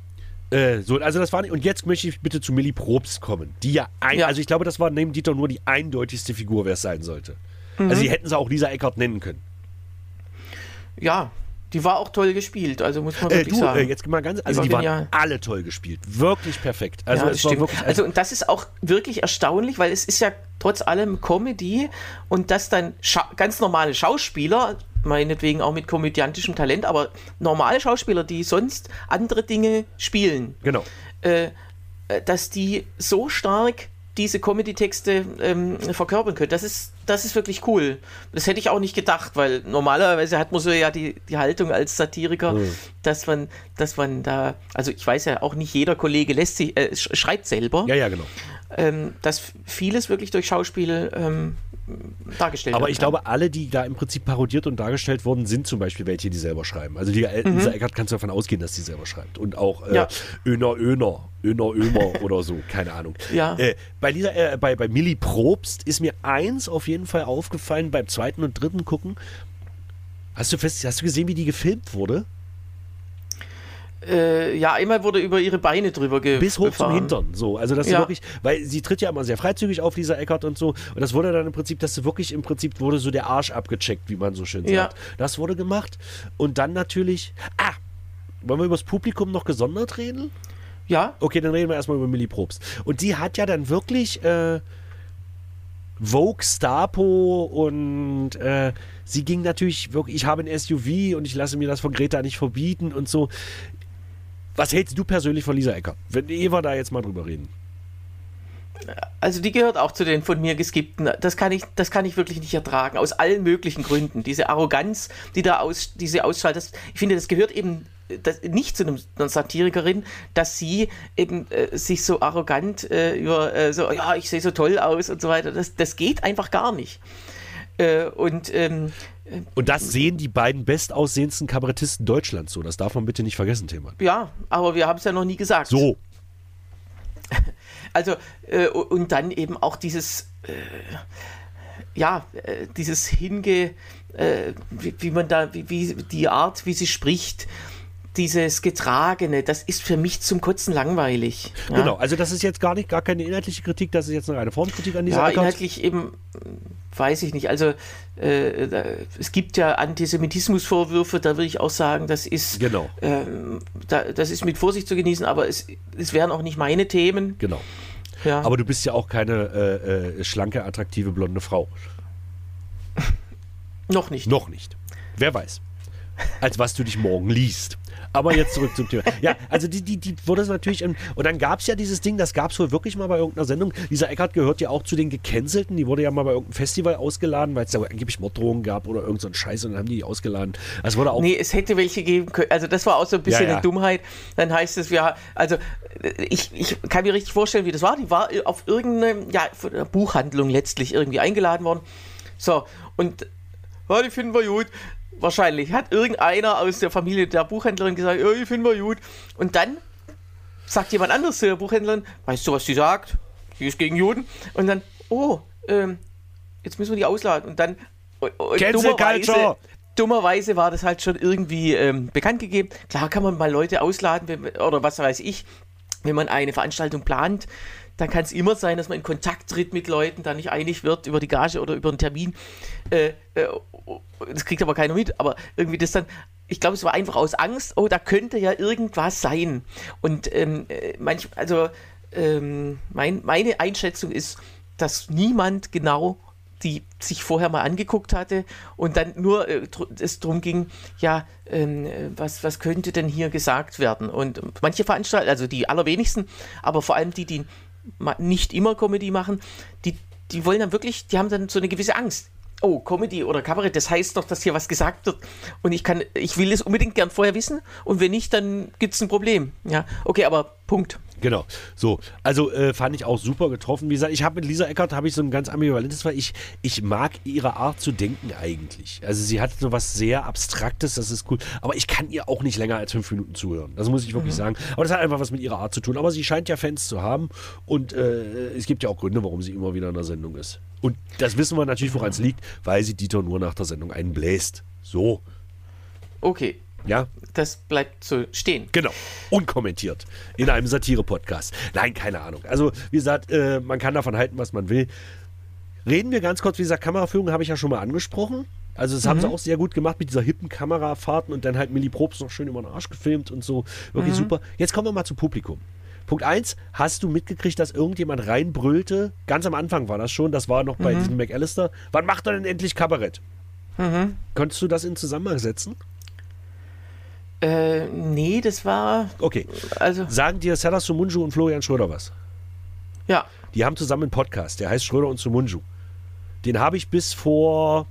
Äh, so, also das war nicht, und jetzt möchte ich bitte zu Millie Probst kommen, die ja, ein, Ja. also ich glaube, das war neben Dieter nur die eindeutigste Figur, wer es sein sollte. Also die hätten sie auch Lisa Eckert nennen können. Ja, die war auch toll gespielt, also muss man Äh, wirklich du, sagen. äh, jetzt mal ganz, also war die waren alle toll gespielt, wirklich perfekt. Also ja, es war wirklich, also und das ist auch wirklich erstaunlich, weil es ist ja trotz allem Comedy und dass dann ganz normale Schauspieler, meinetwegen auch mit komödiantischem Talent, aber normale Schauspieler, die sonst andere Dinge spielen, genau. äh, äh, dass die so stark diese Comedy-Texte ähm, verkörpern können. Das ist, das ist wirklich cool. Das hätte ich auch nicht gedacht, weil normalerweise hat man so ja die, die Haltung als Satiriker, Mhm. dass man, dass man da, also ich weiß ja auch nicht jeder Kollege lässt sich, äh, sch- schreibt selber, Ja, ja, genau. ähm, dass vieles wirklich durch Schauspiel ähm, dargestellt Aber ich kann. glaube, alle, die da im Prinzip parodiert und dargestellt wurden, sind zum Beispiel welche, die selber schreiben. Also die äh, Lisa Eckert kannst du davon ausgehen, dass sie selber schreibt. Und auch äh, Mhm. Ja. Öner Öner, Öner Ömer oder so, keine Ahnung. Ja. Äh, bei, Lisa, äh, bei, bei Millie Probst ist mir eins auf jeden Fall aufgefallen beim zweiten und dritten Gucken. Hast du, fest, hast du gesehen, wie die gefilmt wurde? Äh, ja, einmal wurde über ihre Beine drüber ge Bis hoch gefahren. zum Hintern. So, also dass sie Ja. wirklich, weil sie tritt ja immer sehr freizügig auf, Lisa Eckert und so. Und das wurde dann im Prinzip, dass sie wirklich im Prinzip wurde so der Arsch abgecheckt, wie man so schön sagt. Ja. Das wurde gemacht. Und dann natürlich, ah, wollen wir über das Publikum noch gesondert reden? Ja, Okay, dann reden wir erstmal über Millie Probst. Und die hat ja dann wirklich äh, Vogue Stapo und äh, sie ging natürlich wirklich, ich habe ein SUV und ich lasse mir das von Greta nicht verbieten und so. Was hältst du persönlich von Lisa Ecker? Wenn Eva da jetzt mal drüber reden. Also die gehört auch zu den von mir geskippten. Das kann ich, das kann ich wirklich nicht ertragen. Aus allen möglichen Gründen. Diese Arroganz, die da aus, diese ausstrahlt, das, ich finde, das gehört eben das, nicht zu einem, einer Satirikerin, dass sie eben äh, sich so arrogant äh, über äh, so, ja, ich sehe so toll aus und so weiter. Das, das geht einfach gar nicht. Äh, und ähm, und das sehen die beiden bestaussehendsten Kabarettisten Deutschlands so. Das darf man bitte nicht vergessen, Thema. Ja, aber wir haben es ja noch nie gesagt. So. Also, äh, und dann eben auch dieses, äh, ja, äh, dieses Hinge, äh, wie, wie, man da, wie, wie die Art, wie sie spricht, dieses Getragene, das ist für mich zum Kotzen langweilig. Ja? Genau, also das ist jetzt gar nicht, gar keine inhaltliche Kritik, das ist jetzt eine Formkritik an dieser Ja, inhaltlich eben, weiß ich nicht. Also äh, da, es gibt ja Antisemitismusvorwürfe, da würde ich auch sagen, das ist, genau. ähm, da, das ist mit Vorsicht zu genießen, aber es, es wären auch nicht meine Themen. Genau. Ja. Aber du bist ja auch keine äh, äh, schlanke, attraktive, blonde Frau. Noch nicht. Noch nicht. Wer weiß. Als was du dich morgen liest. Aber jetzt zurück zum Thema. Ja, also die, die, die wurde es natürlich. und dann gab es ja dieses Ding, das gab es wohl wirklich mal bei irgendeiner Sendung. Dieser Eckart gehört ja auch zu den Gecancelten. Die wurde ja mal bei irgendeinem Festival ausgeladen, weil es da angeblich Morddrohungen gab oder irgend so ein Scheiß und dann haben die die ausgeladen. Das wurde auch. Nee, es hätte welche geben können. Also das war auch so ein bisschen ja, ja. eine Dummheit. Dann heißt es, wir, also ich, ich kann mir richtig vorstellen, wie das war. Die war auf irgendeine ja, Buchhandlung letztlich irgendwie eingeladen worden. So, und ja, die finden wir gut. Wahrscheinlich. Hat irgendeiner aus der Familie der Buchhändlerin gesagt, oh, ich finde mal gut. Und dann sagt jemand anderes zu der Buchhändlerin, weißt du, was sie sagt? Sie ist gegen Juden. Und dann, oh, ähm, jetzt müssen wir die ausladen. Und dann, und, und dummerweise, dummerweise war das halt schon irgendwie ähm, bekannt gegeben. Klar kann man mal Leute ausladen, wenn, oder was weiß ich, wenn man eine Veranstaltung plant, dann kann es immer sein, dass man in Kontakt tritt mit Leuten, da nicht einig wird über die Gage oder über einen Termin. Äh, äh, das kriegt aber keiner mit, aber irgendwie das dann, ich glaube, es war einfach aus Angst, oh, da könnte ja irgendwas sein. Und ähm, äh, manch, also ähm, mein, meine Einschätzung ist, dass niemand genau die sich vorher mal angeguckt hatte und dann nur äh, es darum ging, ja, ähm, was, was könnte denn hier gesagt werden? Und manche Veranstalter, also die allerwenigsten, aber vor allem die, die nicht immer Comedy machen, die, die wollen dann wirklich, die haben dann so eine gewisse Angst oh, Comedy oder Kabarett, das heißt doch, dass hier was gesagt wird und ich kann, ich will es unbedingt gern vorher wissen und wenn nicht, dann gibt es ein Problem. Ja, okay, aber Punkt. Genau. So, also äh, fand ich auch super getroffen. Wie gesagt, ich habe mit Lisa Eckert habe ich so ein ganz ambivalentes, weil ich ich mag ihre Art zu denken eigentlich. Also sie hat so was sehr abstraktes, das ist cool. Aber ich kann ihr auch nicht länger als fünf Minuten zuhören. Das muss ich wirklich mhm. sagen. Aber das hat einfach was mit ihrer Art zu tun. Aber sie scheint ja Fans zu haben und äh, es gibt ja auch Gründe, warum sie immer wieder in der Sendung ist. Und das wissen wir natürlich, woran es liegt, weil sie Dieter nur nach der Sendung einen bläst. So. Okay. Ja. Das bleibt so stehen. Genau. Unkommentiert. In einem Satire-Podcast. Nein, keine Ahnung. Also, wie gesagt, äh, man kann davon halten, was man will. Reden wir ganz kurz, wie gesagt, Kameraführung habe ich ja schon mal angesprochen. Also das mhm. haben sie auch sehr gut gemacht mit dieser hippen Kamerafahrten und dann halt Milli Probst noch schön über den Arsch gefilmt und so. Wirklich mhm. super. Jetzt kommen wir mal zum Publikum. Punkt 1, hast du mitgekriegt, dass irgendjemand reinbrüllte? Ganz am Anfang war das schon, das war noch bei mhm. diesem McAllister. Wann macht er denn endlich Kabarett? Mhm. Konntest du das in Zusammenhang setzen? Äh, nee, das war. Okay. Also Sagen dir Sarah Sumunju und Florian Schröder was? Ja. Die haben zusammen einen Podcast, der heißt Schröder und Sumunju. Den habe ich bis vor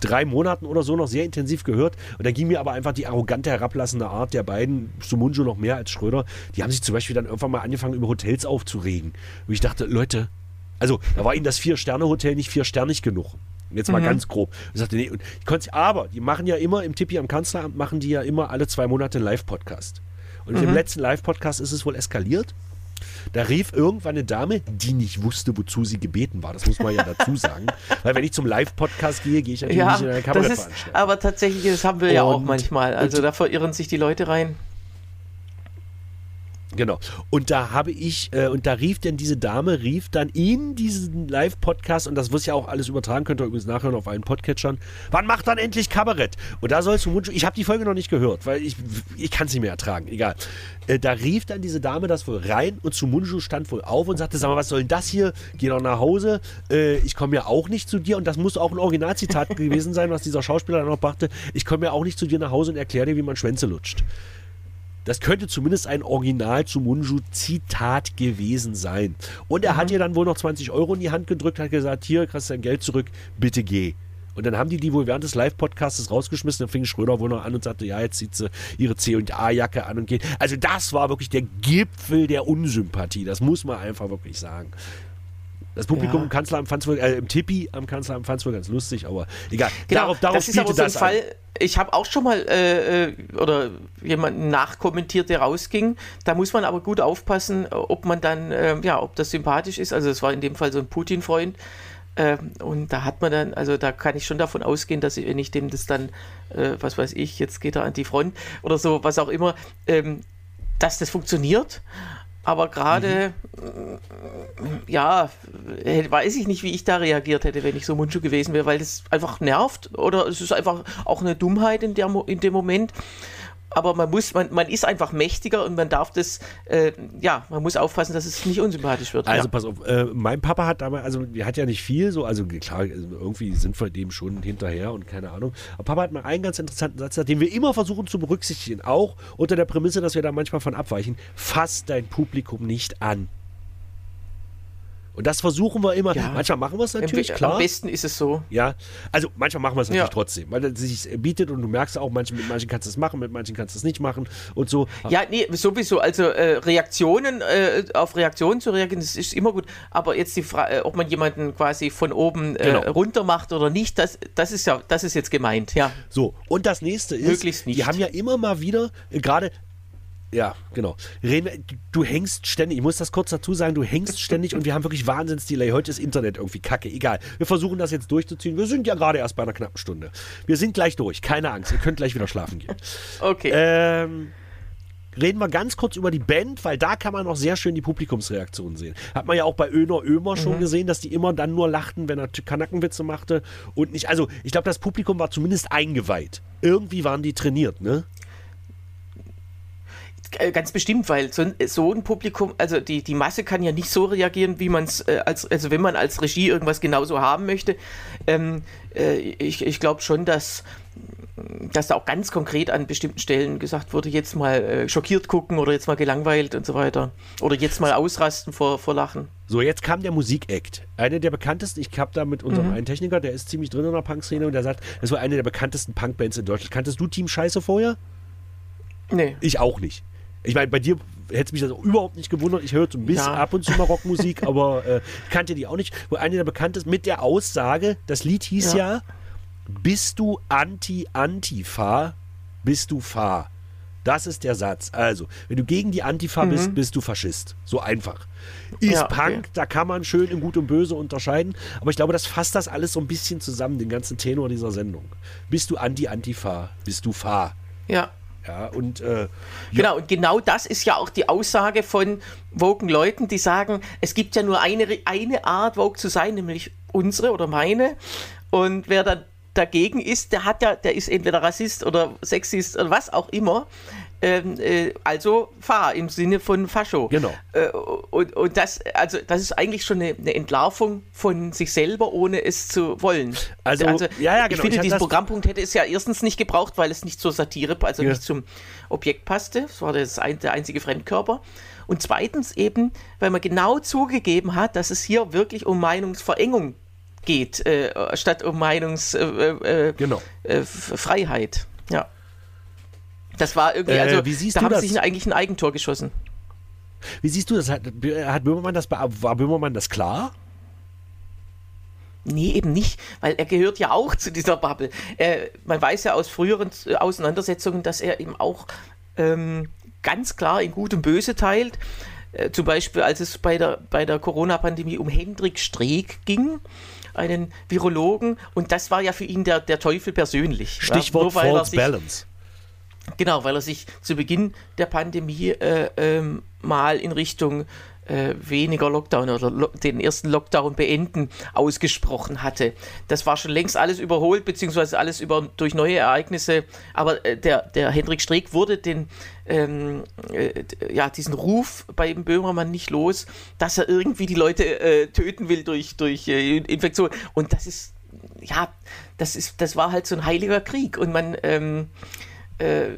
drei Monaten oder so noch sehr intensiv gehört. Und da ging mir aber einfach die arrogante, herablassende Art der beiden, Sumunju noch mehr als Schröder, die haben sich zum Beispiel dann irgendwann mal angefangen, über Hotels aufzuregen. Und ich dachte, Leute, also da war ihnen das Vier-Sterne-Hotel nicht viersternig genug. Jetzt mal mhm. ganz grob. Ich sagte, nee, und ich konnte, aber die machen ja immer im Tippi am Kanzleramt, machen die ja immer alle zwei Monate einen Live-Podcast. Und mhm. im letzten Live-Podcast ist es wohl eskaliert. Da rief irgendwann eine Dame, die nicht wusste, wozu sie gebeten war. Das muss man ja dazu sagen. Weil wenn ich zum Live-Podcast gehe, gehe ich natürlich ja, nicht in eine Kabarettveranstaltung. Aber tatsächlich, das haben wir und, ja auch manchmal. Also da verirren sich die Leute rein. Genau. Und da habe ich, äh, und da rief denn diese Dame, rief dann in diesen Live-Podcast, und das wird ja auch alles übertragen, könnt ihr übrigens nachhören auf allen Podcatchern, wann macht dann endlich Kabarett? Und da sollst du Wunsch, ich habe die Folge noch nicht gehört, weil ich, ich kann es nicht mehr ertragen, egal. Äh, da rief dann diese Dame das wohl rein und Sumunju stand wohl auf und sagte, sag mal, was soll denn das hier? Geh doch nach Hause, äh, ich komme ja auch nicht zu dir. Und das muss auch ein Originalzitat gewesen sein, was dieser Schauspieler dann noch brachte. Ich komme ja auch nicht zu dir nach Hause und erkläre dir, wie man Schwänze lutscht. Das könnte zumindest ein Original zu Munju-Zitat gewesen sein. Und er mhm. hat ihr dann wohl noch 20 Euro in die Hand gedrückt, hat gesagt, hier, kriegst dein Geld zurück, bitte geh. Und dann haben die die wohl während des Live-Podcasts rausgeschmissen. Dann fing Schröder wohl noch an und sagte, ja, jetzt zieht sie ihre C&A-Jacke an und geht. Also das war wirklich der Gipfel der Unsympathie. Das muss man einfach wirklich sagen. Das Publikum Ja. im Kanzleramt wohl, äh, im Tippi am Kanzleramt wohl ganz lustig, aber egal. Genau, darauf darauf das ist aber so ein das an. Fall. Ich habe auch schon mal äh, äh, oder jemanden nachkommentiert, der rausging. Da muss man aber gut aufpassen, äh, ob man dann, äh, ja, ob das sympathisch ist. Also es war in dem Fall so ein Putin-Freund. Ähm, und da hat man dann, also da kann ich schon davon ausgehen, dass ich, wenn ich dem das dann, äh, was weiß ich, jetzt geht er an die Front oder so, was auch immer, ähm, dass das funktioniert. Aber gerade, äh, ja, äh, weiß ich nicht, wie ich da reagiert hätte, wenn ich so Mundschuh gewesen wäre, weil das einfach nervt oder es ist einfach auch eine Dummheit in, der, in dem Moment. Aber man muss, man, man ist einfach mächtiger und man darf das, äh, ja, man muss aufpassen, dass es nicht unsympathisch wird. Also ja. pass auf, äh, mein Papa hat damals, also der hat ja nicht viel, so, also klar, also irgendwie sind wir dem schon hinterher und keine Ahnung. Aber Papa hat mal einen ganz interessanten Satz gesagt, den wir immer versuchen zu berücksichtigen, auch unter der Prämisse, dass wir da manchmal von abweichen. Fass dein Publikum nicht an. Und das versuchen wir immer. Ja. Manchmal machen wir es natürlich, Am klar. besten ist es so. Ja, also manchmal machen wir es natürlich Ja. trotzdem, weil es sich bietet und du merkst auch, manchen, mit manchen kannst du es machen, mit manchen kannst du es nicht machen und so. Ja, nee, sowieso. Also äh, Reaktionen, äh, auf Reaktionen zu reagieren, das ist immer gut. Aber jetzt die Frage, ob man jemanden quasi von oben äh, Genau. runter macht oder nicht, das, das ist ja, das ist jetzt gemeint, ja. So, und das nächste ist, Möglichst nicht. die haben ja immer mal wieder, äh, gerade, ja, genau, reden du, hängst ständig, ich muss das kurz dazu sagen, du hängst ständig und wir haben wirklich Wahnsinns-Delay. Heute ist Internet irgendwie kacke, egal. Wir versuchen das jetzt durchzuziehen. Wir sind ja gerade erst bei einer knappen Stunde. Wir sind gleich durch, keine Angst, ihr könnt gleich wieder schlafen gehen. Okay. Ähm, reden wir ganz kurz über die Band, weil da kann man auch sehr schön die Publikumsreaktion sehen. Hat man ja auch bei Öner Ömer schon gesehen, dass die immer dann nur lachten, wenn er Kanackenwitze machte und nicht, also ich glaube, das Publikum war zumindest eingeweiht. Irgendwie waren die trainiert, ne? Äh, Ganz bestimmt, weil so, ein- so ein Publikum, also die, die Masse kann ja nicht so reagieren, wie man es, äh, als, also wenn man als Regie irgendwas genauso haben möchte. Ähm, äh, ich ich glaube schon, dass, dass da auch ganz konkret an bestimmten Stellen gesagt wurde, jetzt mal äh, schockiert gucken oder jetzt mal gelangweilt und so weiter. Oder jetzt mal ausrasten vor, vor Lachen. So, jetzt kam der Musikakt. Eine der bekanntesten, ich habe da mit unserem einen Techniker, der ist ziemlich drin in der Punk-Szene und der sagt, das war eine der bekanntesten Punk-Bands in Deutschland. Kanntest du Team Scheiße vorher? Nee. Ich auch nicht. Ich meine, bei dir hätte es mich das überhaupt nicht gewundert. Ich höre so ein bisschen Ja. ab und zu mal Rockmusik, aber äh, ich kannte die auch nicht. Wo eine der bekanntesten mit der Aussage, das Lied hieß ja, Ja. bist du Anti-Antifa, bist du Fa. Das ist der Satz. Also, wenn du gegen die Antifa bist, bist du Faschist. So einfach. Ist Mhm. Ja, okay. Punk, da kann man schön in Gut und Böse unterscheiden. Aber ich glaube, das fasst das alles so ein bisschen zusammen, den ganzen Tenor dieser Sendung. Bist du Anti-Antifa, bist du Fa. Ja. Ja, und äh, Genau, und genau das ist ja auch die Aussage von woken Leuten, die sagen, es gibt ja nur eine, eine Art, woke zu sein, nämlich unsere oder meine. Und wer dann dagegen ist, der hat ja, der ist entweder Rassist oder Sexist oder was auch immer. Ähm, äh, also fahr im Sinne von Fascho. Genau. Äh, und, und das, also das ist eigentlich schon eine, eine Entlarvung von sich selber, ohne es zu wollen. Also, ja, ja, Ich genau. finde, Ich diesen Programmpunkt hätte es ja erstens nicht gebraucht, weil es nicht zur Satire, also Ja. nicht zum Objekt passte. Das war das ein, der einzige Fremdkörper. Und zweitens eben, weil man genau zugegeben hat, dass es hier wirklich um Meinungsverengung geht, äh, statt um Meinungsfreiheit. Äh, äh, Genau. äh, F- Freiheit. Ja. Das war irgendwie, Äh, also wie siehst da haben das? sie sich eigentlich ein Eigentor geschossen. Wie siehst du das? Hat, hat Böhmermann das, war Böhmermann das klar? Nee, eben nicht, weil er gehört ja auch zu dieser Bubble. Äh, man weiß ja aus früheren äh, Auseinandersetzungen, dass er eben auch ähm, ganz klar in Gut und Böse teilt. Äh, zum Beispiel, als es bei der, bei der Corona-Pandemie um Hendrik Streeck ging, einen Virologen, und das war ja für ihn der, der Teufel persönlich. Stichwort ja, False Balance. Genau, weil er sich zu Beginn der Pandemie äh, ähm, mal in Richtung äh, weniger Lockdown oder lo den ersten Lockdown beenden ausgesprochen hatte. Das war schon längst alles überholt, beziehungsweise alles über, durch neue Ereignisse. Aber äh, der, der Hendrik Streeck wurde den, ähm, äh, ja, diesen Ruf bei dem Böhmermann nicht los, dass er irgendwie die Leute äh, töten will durch, durch äh, Infektion. Und das ist, ja, das ist, das war halt so ein heiliger Krieg. Und man, ähm, äh,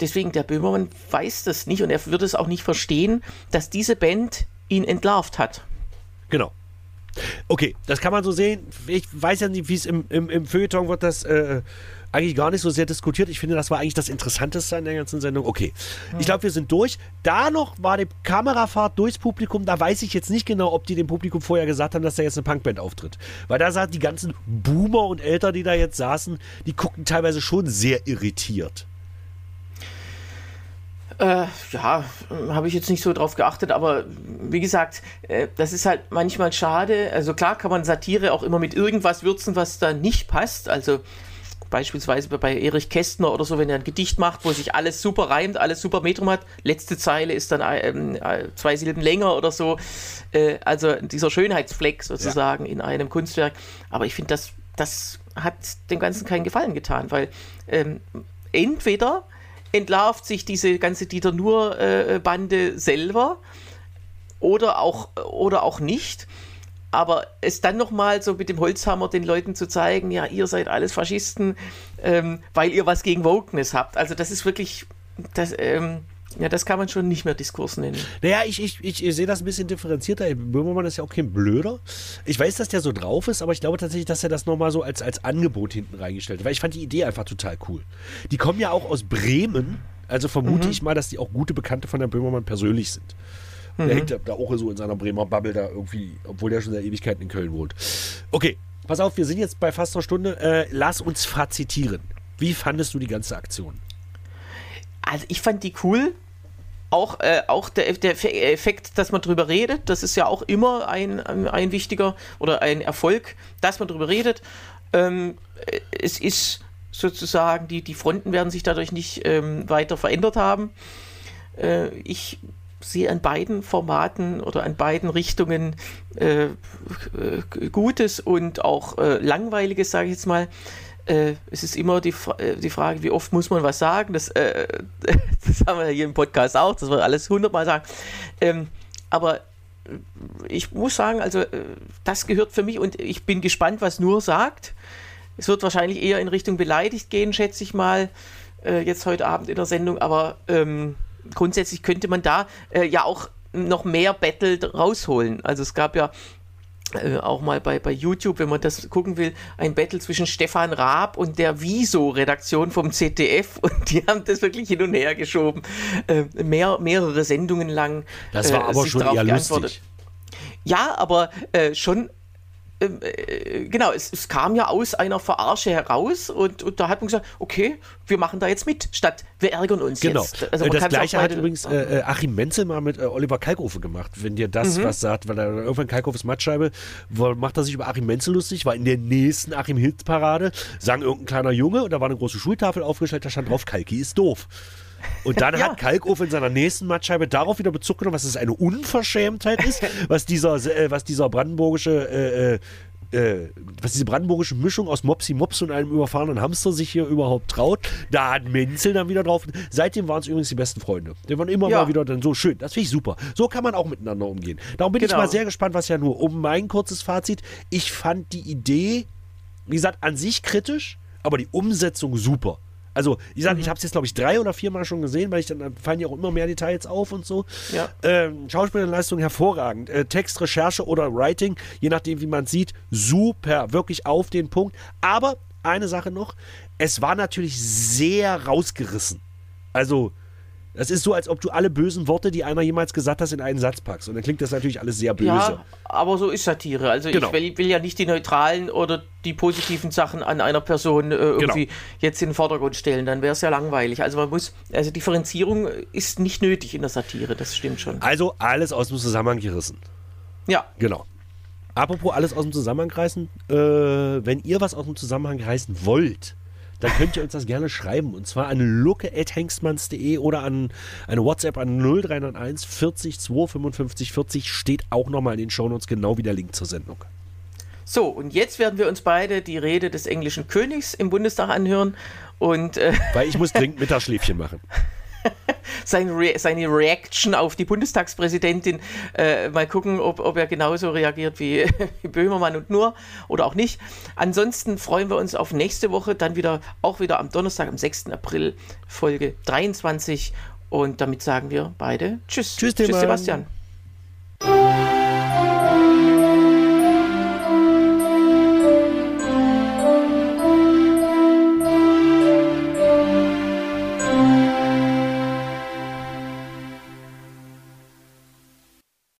deswegen, der Böhmermann weiß das nicht und er würde es auch nicht verstehen, dass diese Band ihn entlarvt hat. Genau. Okay, das kann man so sehen. Ich weiß ja nicht, wie es im, im, im Feuilleton wird, das äh, eigentlich gar nicht so sehr diskutiert. Ich finde, das war eigentlich das Interessanteste an der ganzen Sendung. Okay, ich glaube, wir sind durch. Da noch war die Kamerafahrt durchs Publikum. Da weiß ich jetzt nicht genau, ob die dem Publikum vorher gesagt haben, dass da jetzt eine Punkband auftritt. Weil da sahen die ganzen Boomer und Älter, die da jetzt saßen, die guckten teilweise schon sehr irritiert. Äh, ja, habe ich jetzt nicht so drauf geachtet, aber wie gesagt, äh, das ist halt manchmal schade. Also klar kann man Satire auch immer mit irgendwas würzen, was da nicht passt. Also beispielsweise bei Erich Kästner oder so, wenn er ein Gedicht macht, wo sich alles super reimt, alles super Metrum hat, letzte Zeile ist dann ähm, zwei Silben länger oder so. Äh, also dieser Schönheitsfleck sozusagen ja. in einem Kunstwerk. Aber ich finde, das, das hat dem Ganzen keinen Gefallen getan, weil ähm, entweder entlarvt sich diese ganze Dieter Nur-Bande äh, selber oder auch, oder auch nicht. Aber es dann nochmal so mit dem Holzhammer den Leuten zu zeigen, ja, ihr seid alles Faschisten, ähm, weil ihr was gegen Wokeness habt. Also das ist wirklich, das, ähm, ja, das kann man schon nicht mehr Diskurs nennen. Naja, ich, ich, ich sehe das ein bisschen differenzierter. Böhmermann ist ja auch kein Blöder. Ich weiß, dass der so drauf ist, aber ich glaube tatsächlich, dass er das nochmal so als, als Angebot hinten reingestellt hat. Weil ich fand die Idee einfach total cool. Die kommen ja auch aus Bremen. Also vermute mhm. ich mal, dass die auch gute Bekannte von der Böhmermann persönlich sind. Mhm. Der hängt da auch so in seiner Bremer Bubble da irgendwie, obwohl der schon seit Ewigkeiten in Köln wohnt. Okay, pass auf, wir sind jetzt bei fast einer Stunde. Äh, lass uns fazitieren. Wie fandest du die ganze Aktion? Also ich fand die cool. Auch, äh, auch der, der Effekt, dass man drüber redet, das ist ja auch immer ein, ein wichtiger oder ein Erfolg, dass man drüber redet. Ähm, es ist sozusagen, die, die Fronten werden sich dadurch nicht ähm, weiter verändert haben. Äh, ich sehe an beiden Formaten oder an beiden Richtungen äh, äh Gutes und auch äh, Langweiliges, sage ich jetzt mal. Äh, es ist immer die, äh, die Frage, wie oft muss man was sagen. Das, äh, das haben wir hier im Podcast auch, dass wir alles hundertmal sagen. Ähm, aber ich muss sagen, also das gehört für mich und ich bin gespannt, was Nur sagt. Es wird wahrscheinlich eher in Richtung beleidigt gehen, schätze ich mal, jetzt heute Abend in der Sendung, aber ähm, grundsätzlich könnte man da äh, ja auch noch mehr Battle rausholen. Also es gab ja äh, auch mal bei, bei YouTube, wenn man das gucken will, ein Battle zwischen Stefan Raab und der Wieso-Redaktion vom ZDF und die haben das wirklich hin und her geschoben. Äh, mehr, mehrere Sendungen lang. Das war äh, aber schon eher lustig. Ja, aber äh, schon genau, es, es, kam ja aus einer Verarsche heraus und, und, da hat man gesagt, okay, wir machen da jetzt mit, statt wir ärgern uns genau. jetzt. Also das gleiche hat übrigens äh, äh, Achim Menzel mal mit äh, Oliver Kalkofe gemacht, wenn dir das mhm. was sagt, weil er irgendwann Kalkofes Mattscheibe, macht er sich über Achim Menzel lustig, weil in der nächsten Achim Hills Parade sang irgendein kleiner Junge und da war eine große Schultafel aufgestellt, da stand drauf, Kalki ist doof. Und dann ja. hat Kalkofe in seiner nächsten Mattscheibe darauf wieder Bezug genommen, was es eine Unverschämtheit ist, was dieser, äh, was dieser brandenburgische äh, äh, äh, was diese brandenburgische Mischung aus Mopsi Mops und einem überfahrenen Hamster sich hier überhaupt traut. Da hat Menzel dann wieder drauf. Seitdem waren es übrigens die besten Freunde. Die waren immer ja. mal wieder dann so schön. Das finde ich super. So kann man auch miteinander umgehen. Darum bin genau. ich mal sehr gespannt, was ja nur um mein kurzes Fazit. Ich fand die Idee, wie gesagt, an sich kritisch, aber die Umsetzung super. Also, wie gesagt, mhm. ich habe es jetzt, glaube ich, drei oder viermal schon gesehen, weil ich dann, dann fallen ja auch immer mehr Details auf und so. Ja. Ähm, Schauspielerleistung hervorragend. Äh, Text, Recherche oder Writing, je nachdem, wie man sieht, super, wirklich auf den Punkt. Aber eine Sache noch, es war natürlich sehr rausgerissen. Also, das ist so, als ob du alle bösen Worte, die einer jemals gesagt hast, in einen Satz packst. Und dann klingt das natürlich alles sehr böse. Ja, aber so ist Satire. Also genau. ich will, will, ja nicht die neutralen oder die positiven Sachen an einer Person äh, irgendwie genau. jetzt in den Vordergrund stellen. Dann wäre es ja langweilig. Also man muss, also Differenzierung ist nicht nötig in der Satire, das stimmt schon. Also alles aus dem Zusammenhang gerissen. Ja. Genau. Apropos alles aus dem Zusammenhang reißen, äh, wenn ihr was aus dem Zusammenhang reißen wollt, dann könnt ihr uns das gerne schreiben. Und zwar an luke.hengstmanns.de oder an eine WhatsApp an 0391 40 255 40 steht auch nochmal in den Shownotes genau wie der Link zur Sendung. So, und jetzt werden wir uns beide die Rede des englischen Königs im Bundestag anhören. Und, äh Weil ich muss dringend Mittagsschläfchen machen. sein Re seine Reaction auf die Bundestagspräsidentin. Äh, mal gucken, ob, ob er genauso reagiert wie, Böhmermann und nur oder auch nicht. Ansonsten freuen wir uns auf nächste Woche, dann wieder auch wieder am Donnerstag, am 6. April, Folge 23. Und damit sagen wir beide Tschüss. Tschüss, Tschüss Sebastian.